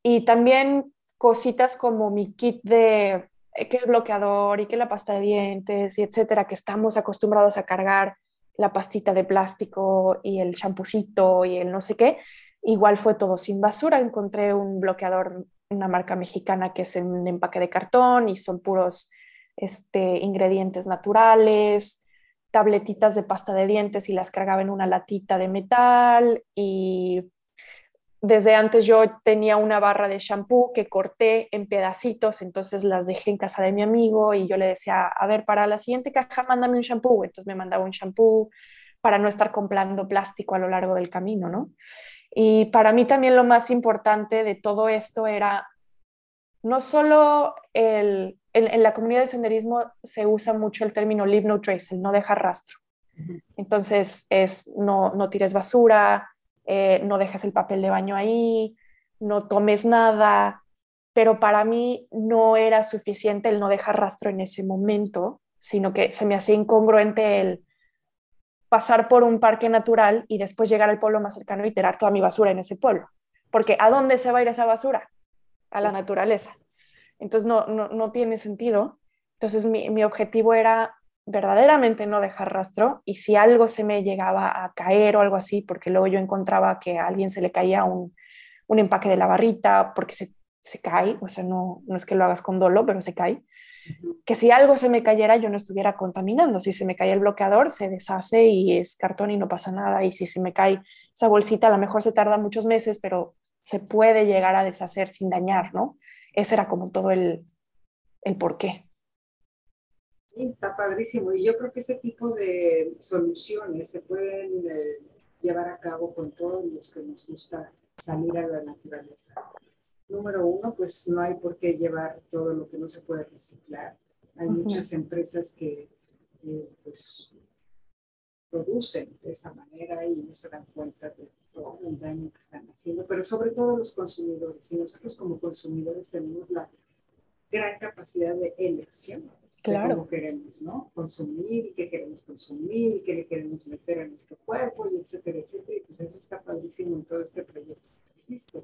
Y también cositas como mi kit de eh, que el bloqueador y que la pasta de dientes y etcétera, que estamos acostumbrados a cargar la pastita de plástico y el champucito y el no sé qué, igual fue todo sin basura. Encontré un bloqueador, una marca mexicana que es en un empaque de cartón y son puros este, ingredientes naturales, tabletitas de pasta de dientes y las cargaba en una latita de metal y desde antes yo tenía una barra de shampoo que corté en pedacitos, entonces las dejé en casa de mi amigo y yo le decía, a ver, para la siguiente caja mándame un shampoo. Entonces me mandaba un shampoo para no estar comprando plástico a lo largo del camino, ¿no? Y para mí también lo más importante de todo esto era no solo el, en, la comunidad de senderismo se usa mucho el término leave no trace, el no dejar rastro. Entonces es no, no tires basura, eh, no dejes el papel de baño ahí, no tomes nada, pero para mí no era suficiente el no dejar rastro en ese momento, sino que se me hacía incongruente el pasar por un parque natural y después llegar al pueblo más cercano y tirar toda mi basura en ese pueblo. Porque ¿a dónde se va a ir esa basura? A la naturaleza. Entonces no, no, tiene sentido. Entonces mi, mi objetivo era verdaderamente no dejar rastro y si algo se me llegaba a caer o algo así, porque luego yo encontraba que a alguien se le caía un, un empaque de la barrita porque se, se, cae, o sea, no, no es que lo hagas con dolo, pero se cae, que si algo se me cayera yo no estuviera contaminando, si se me cae el bloqueador se deshace y es cartón y no pasa nada, y si se me cae esa bolsita a lo mejor se tarda muchos meses, pero se puede llegar a deshacer sin dañar, ¿no? Ese era como todo el, el porqué está padrísimo. Y yo creo que ese tipo de soluciones se pueden eh, llevar a cabo con todos los que nos gusta salir a la naturaleza. Número uno, pues no hay por qué llevar todo lo que no se puede reciclar. Hay muchas empresas que eh, pues producen de esa manera y no se dan cuenta de todo el daño que están haciendo, pero sobre todo los consumidores. Y nosotros como consumidores tenemos la gran capacidad de elección claro. cómo queremos ¿no? consumir y qué queremos consumir y qué le queremos meter a nuestro cuerpo y etcétera, etcétera. Y pues eso está padrísimo en todo este proyecto que existe,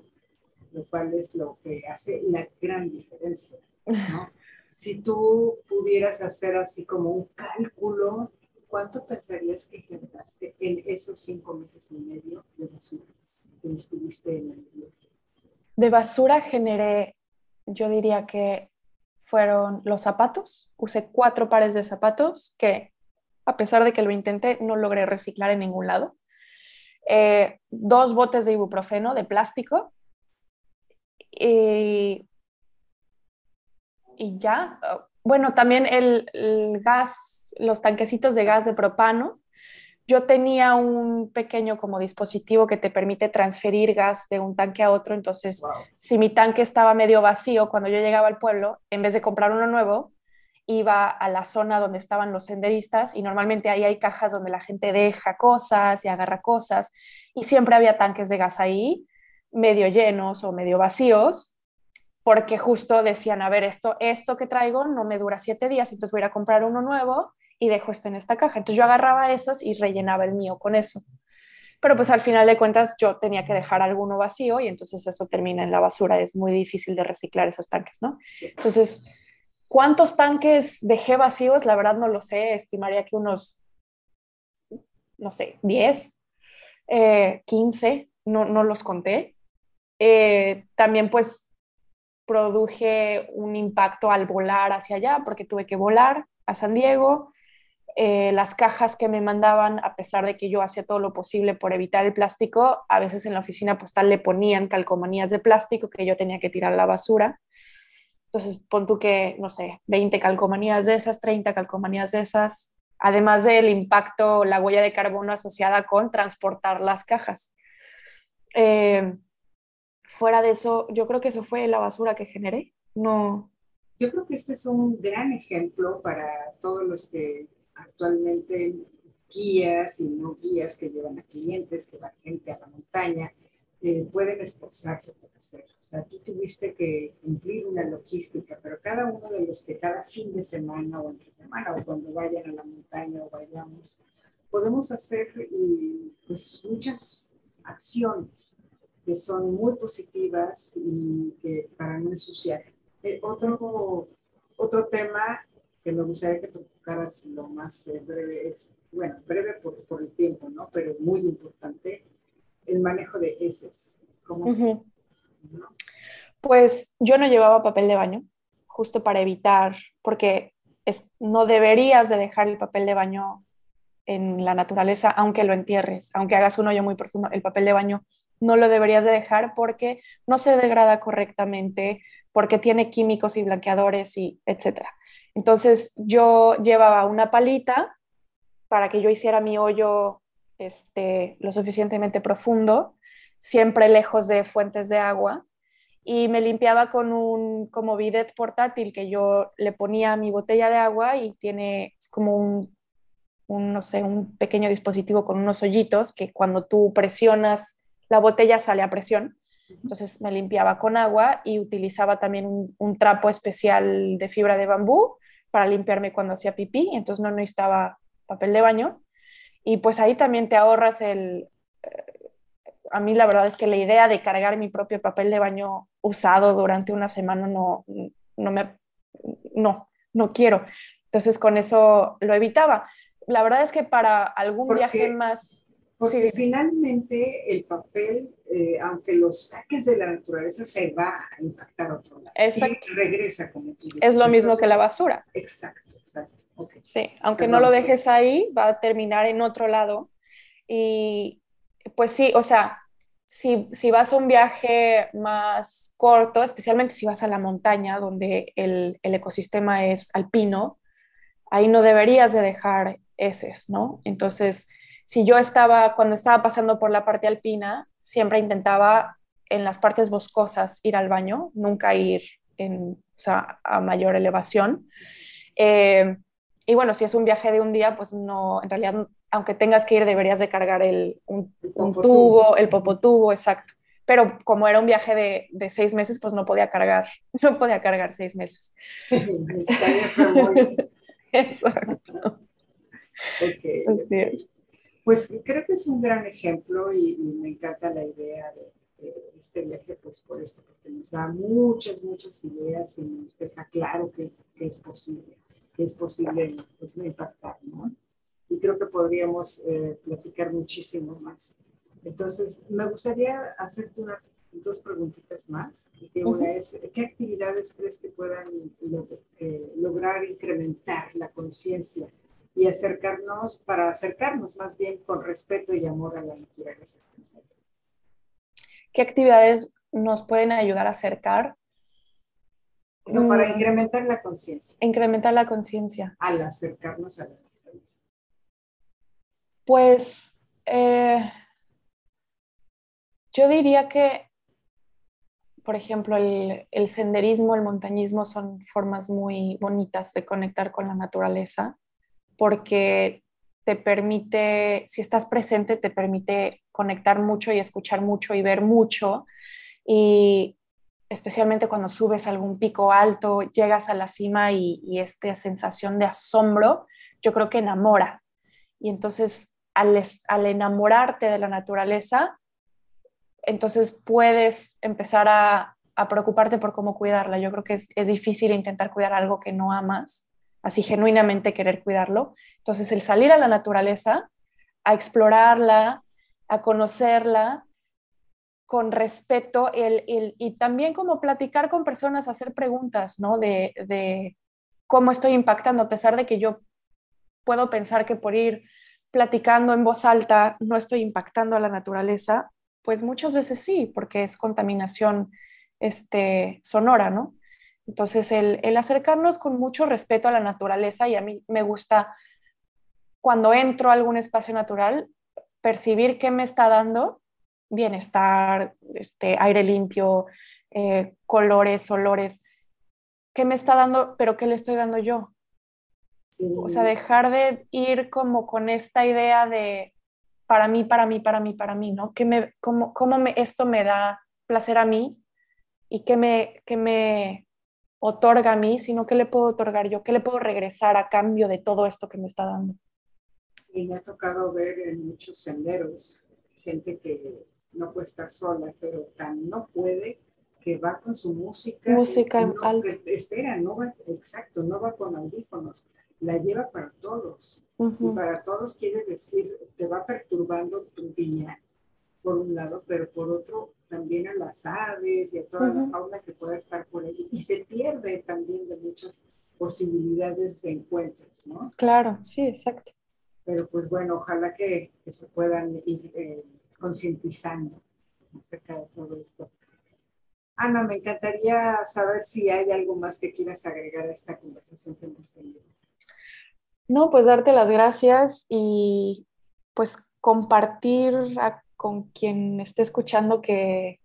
lo cual es lo que hace la gran diferencia. ¿no? si tú pudieras hacer así como un cálculo, ¿cuánto pensarías que generaste en esos cinco meses y medio de basura que estuviste en el De basura generé, yo diría que fueron los zapatos. Usé cuatro pares de zapatos que, a pesar de que lo intenté, no logré reciclar en ningún lado. Eh, dos botes de ibuprofeno de plástico y, y ya. Bueno, también el, gas, los tanquecitos de gas de propano. Yo tenía un pequeño como dispositivo que te permite transferir gas de un tanque a otro. Entonces, si mi tanque estaba medio vacío cuando yo llegaba al pueblo, en vez de comprar uno nuevo, iba a la zona donde estaban los senderistas y normalmente ahí hay cajas donde la gente deja cosas y agarra cosas y siempre había tanques de gas ahí, medio llenos o medio vacíos porque justo decían, a ver, esto, esto que traigo no me dura siete días, entonces voy a ir a comprar uno nuevo y dejo este en esta caja. Entonces yo agarraba esos y rellenaba el mío con eso. Pero pues al final de cuentas yo tenía que dejar alguno vacío y entonces eso termina en la basura. Es muy difícil de reciclar esos tanques, ¿no? Entonces, ¿cuántos tanques dejé vacíos? La verdad no lo sé. Estimaría que unos, no sé, 10, 15, eh, no, no los conté. Eh, también pues produje un impacto al volar hacia allá, porque tuve que volar a San Diego. Eh, las cajas que me mandaban, a pesar de que yo hacía todo lo posible por evitar el plástico, a veces en la oficina postal le ponían calcomanías de plástico que yo tenía que tirar a la basura. Entonces, pon tú que, no sé, 20 calcomanías de esas, 30 calcomanías de esas, además del impacto, la huella de carbono asociada con transportar las cajas. Eh, fuera de eso, yo creo que eso fue la basura que generé. No. Yo creo que este es un gran ejemplo para todos los que actualmente guías y no guías que llevan a clientes, que van gente a la montaña, eh, pueden esforzarse por hacer. O sea, tú tuviste que cumplir una logística, pero cada uno de los que cada fin de semana o entre semana o cuando vayan a la montaña o vayamos, podemos hacer eh, pues, muchas acciones que son muy positivas y que para no ensuciar. Eh, otro, otro tema que me gustaría que tocaras lo más eh, breve es, bueno, breve por, por, el tiempo, ¿no? Pero muy importante, el manejo de heces. ¿Cómo Pues yo no llevaba papel de baño, justo para evitar, porque es, no deberías de dejar el papel de baño en la naturaleza, aunque lo entierres, aunque hagas un hoyo muy profundo, el papel de baño no lo deberías de dejar porque no se degrada correctamente, porque tiene químicos y blanqueadores y etcétera. Entonces yo llevaba una palita para que yo hiciera mi hoyo este, lo suficientemente profundo, siempre lejos de fuentes de agua, y me limpiaba con un como bidet portátil que yo le ponía a mi botella de agua y tiene es como un, no sé, un pequeño dispositivo con unos hoyitos que cuando tú presionas la botella sale a presión. Entonces me limpiaba con agua y utilizaba también un, trapo especial de fibra de bambú para limpiarme cuando hacía pipí, entonces no necesitaba papel de baño. Y pues ahí también te ahorras el... Eh, a mí la verdad es que la idea de cargar mi propio papel de baño usado durante una semana no, no me... No, no quiero. Entonces con eso lo evitaba. La verdad es que para algún viaje más porque finalmente el papel, eh, aunque lo saques de la naturaleza, se va a impactar otro lado. Exacto. Y regresa como tú Es lo mismo que la basura. Exacto, exacto. Sí, aunque no lo dejes ahí, va a terminar en otro lado. Y pues sí, o sea, si, si, vas a un viaje más corto, especialmente si vas a la montaña, donde el, el ecosistema es alpino, ahí no deberías de dejar heces, ¿no? Entonces, si yo estaba, cuando estaba pasando por la parte alpina, siempre intentaba en las partes boscosas ir al baño, nunca ir en, o sea, a mayor elevación. Eh, y bueno, si es un viaje de un día, pues no, en realidad, aunque tengas que ir, deberías de cargar el, un, tubo, el popotubo, exacto. Pero como era un viaje de, de, seis meses, pues no podía cargar, no podía cargar seis meses. exacto. Okay. Así es. Pues creo que es un gran ejemplo y, me encanta la idea de, este viaje, pues por esto, porque nos da muchas, muchas ideas y nos deja claro que, es posible, que es posible pues, impactar, ¿no? Y creo que podríamos eh, platicar muchísimo más. Entonces, me gustaría hacerte una, dos preguntitas más. Que una es, ¿qué actividades crees que puedan eh, lograr incrementar la conciencia y acercarnos, para acercarnos más bien con respeto y amor a la naturaleza. ¿Qué actividades nos pueden ayudar a acercar? No, para mm. incrementar la conciencia. Incrementar la conciencia. Al acercarnos a la naturaleza. Pues eh, yo diría que, por ejemplo, el, el, senderismo, el montañismo son formas muy bonitas de conectar con la naturaleza, porque te permite, si estás presente, te permite conectar mucho y escuchar mucho y ver mucho. Y especialmente cuando subes a algún pico alto, llegas a la cima y, esta sensación de asombro, yo creo que enamora. Y entonces, al, al enamorarte de la naturaleza, entonces puedes empezar a, preocuparte por cómo cuidarla. Yo creo que es, es, difícil intentar cuidar algo que no amas, así genuinamente querer cuidarlo. Entonces, el salir a la naturaleza, a explorarla, a conocerla, con respeto el, y también como platicar con personas, hacer preguntas, ¿no? De, de, cómo estoy impactando, a pesar de que yo puedo pensar que por ir platicando en voz alta no estoy impactando a la naturaleza, pues muchas veces sí, porque es contaminación este, sonora, ¿no? Entonces, el, el acercarnos con mucho respeto a la naturaleza y a mí me gusta cuando entro a algún espacio natural, percibir qué me está dando bienestar, este, aire limpio, eh, colores, olores. ¿Qué me está dando, pero qué le estoy dando yo? O sea, dejar de ir como con esta idea de para mí, para mí, para mí, para mí, ¿no? ¿Qué me, cómo, cómo me, esto me da placer a mí y qué me, qué me otorga a mí, sino qué le puedo otorgar yo, qué le puedo regresar a cambio de todo esto que me está dando. Y me ha tocado ver en muchos senderos gente que no puede estar sola, pero tan no puede que va con su música. Música no, Espera, no va, exacto, no va con audífonos, la lleva para todos. Y para todos quiere decir, te va perturbando tu día, por un lado, pero por otro también a las aves y a toda la fauna que pueda estar por ahí. Y se pierde también de muchas posibilidades de encuentros, ¿no? Claro, sí, exacto. Pero pues bueno, ojalá que, se puedan ir. Eh, concientizando acerca de todo esto. Ana, me encantaría saber si hay algo más que quieras agregar a esta conversación que hemos tenido. No, pues darte las gracias y pues compartir con quien esté escuchando que,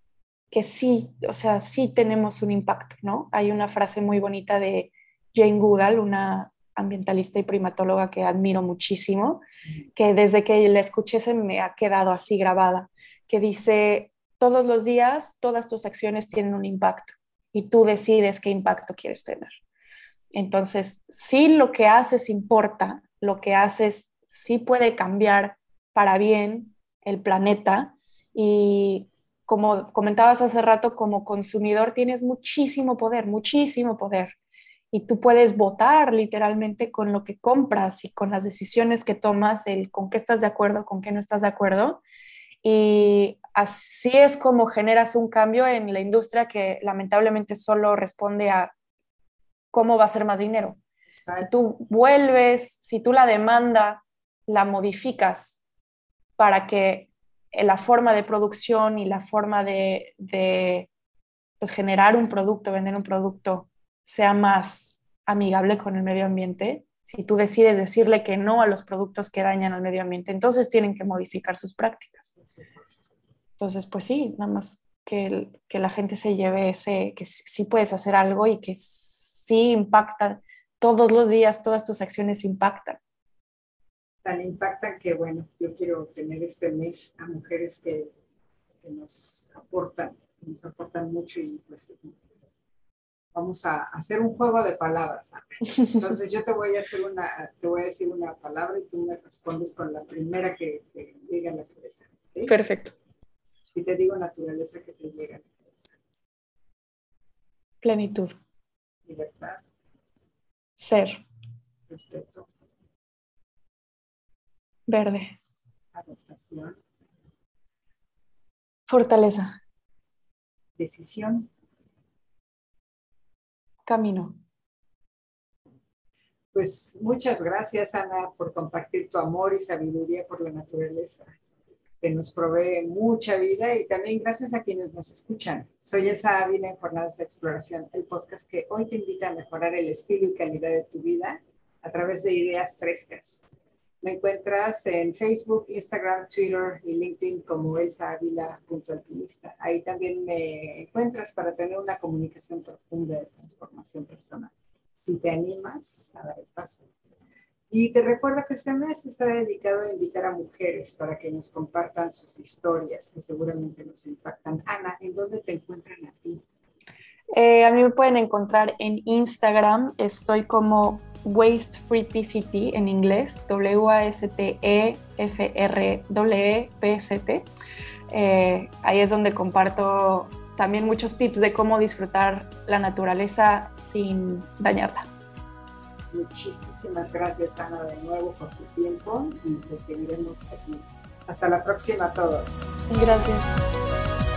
que sí, o sea, sí tenemos un impacto, ¿no? Hay una frase muy bonita de Jane Goodall, una ambientalista y primatóloga que admiro muchísimo, que desde que la escuché se me ha quedado así grabada, que dice, todos los días todas tus acciones tienen un impacto y tú decides qué impacto quieres tener. Entonces, sí lo que haces importa, lo que haces sí puede cambiar para bien el planeta y como comentabas hace rato, como consumidor tienes muchísimo poder, muchísimo poder y tú puedes votar literalmente con lo que compras y con las decisiones que tomas, el con qué estás de acuerdo, con qué no estás de acuerdo. Y así es como generas un cambio en la industria que lamentablemente solo responde a cómo va a ser más dinero. Si tú vuelves, si tú la demanda la modificas para que la forma de producción y la forma de, de pues, generar un producto, vender un producto, sea más amigable con el medio ambiente, si tú decides decirle que no a los productos que dañan al medio ambiente, entonces tienen que modificar sus prácticas. Entonces, pues sí, nada más que, que la gente se lleve ese, que sí puedes hacer algo y que sí impacta, todos los días todas tus acciones impactan. Tan impactan que, bueno, yo quiero tener este mes a mujeres que, que nos aportan, que nos aportan mucho y pues vamos a hacer un juego de palabras. Entonces yo te voy a hacer una, te voy a decir una palabra y tú me respondes con la primera que te llega a la cabeza. Perfecto. Y te digo naturaleza que te llega a la cabeza. Plenitud. Libertad. Ser. Respeto. Verde. Adaptación. Fortaleza. Decisión camino. Pues muchas gracias, Ana, por compartir tu amor y sabiduría por la naturaleza. que nos provee mucha vida y también gracias a quienes nos escuchan. Soy Elsa Ávila en Jornadas de Exploración, el podcast que hoy te invita a mejorar el estilo y calidad de tu vida a través de ideas frescas. Me encuentras en Facebook, Instagram, Twitter y LinkedIn como Elsa Ávila.alpinista. Ahí también me encuentras para tener una comunicación profunda de transformación personal. Si te animas a dar el paso. Y te recuerdo que este mes está dedicado a invitar a mujeres para que nos compartan sus historias, que seguramente nos impactan. Ana, ¿en dónde te encuentran a ti? Eh, a mí me pueden encontrar en Instagram, estoy como Waste Free PCT en inglés, W-A-S-T-E-F-R-W-E-P-S-T. Eh, ahí es donde comparto también muchos tips de cómo disfrutar la naturaleza sin dañarla. Muchísimas gracias, Ana, de nuevo por tu tiempo y te seguiremos aquí. Hasta la próxima a todos. Gracias.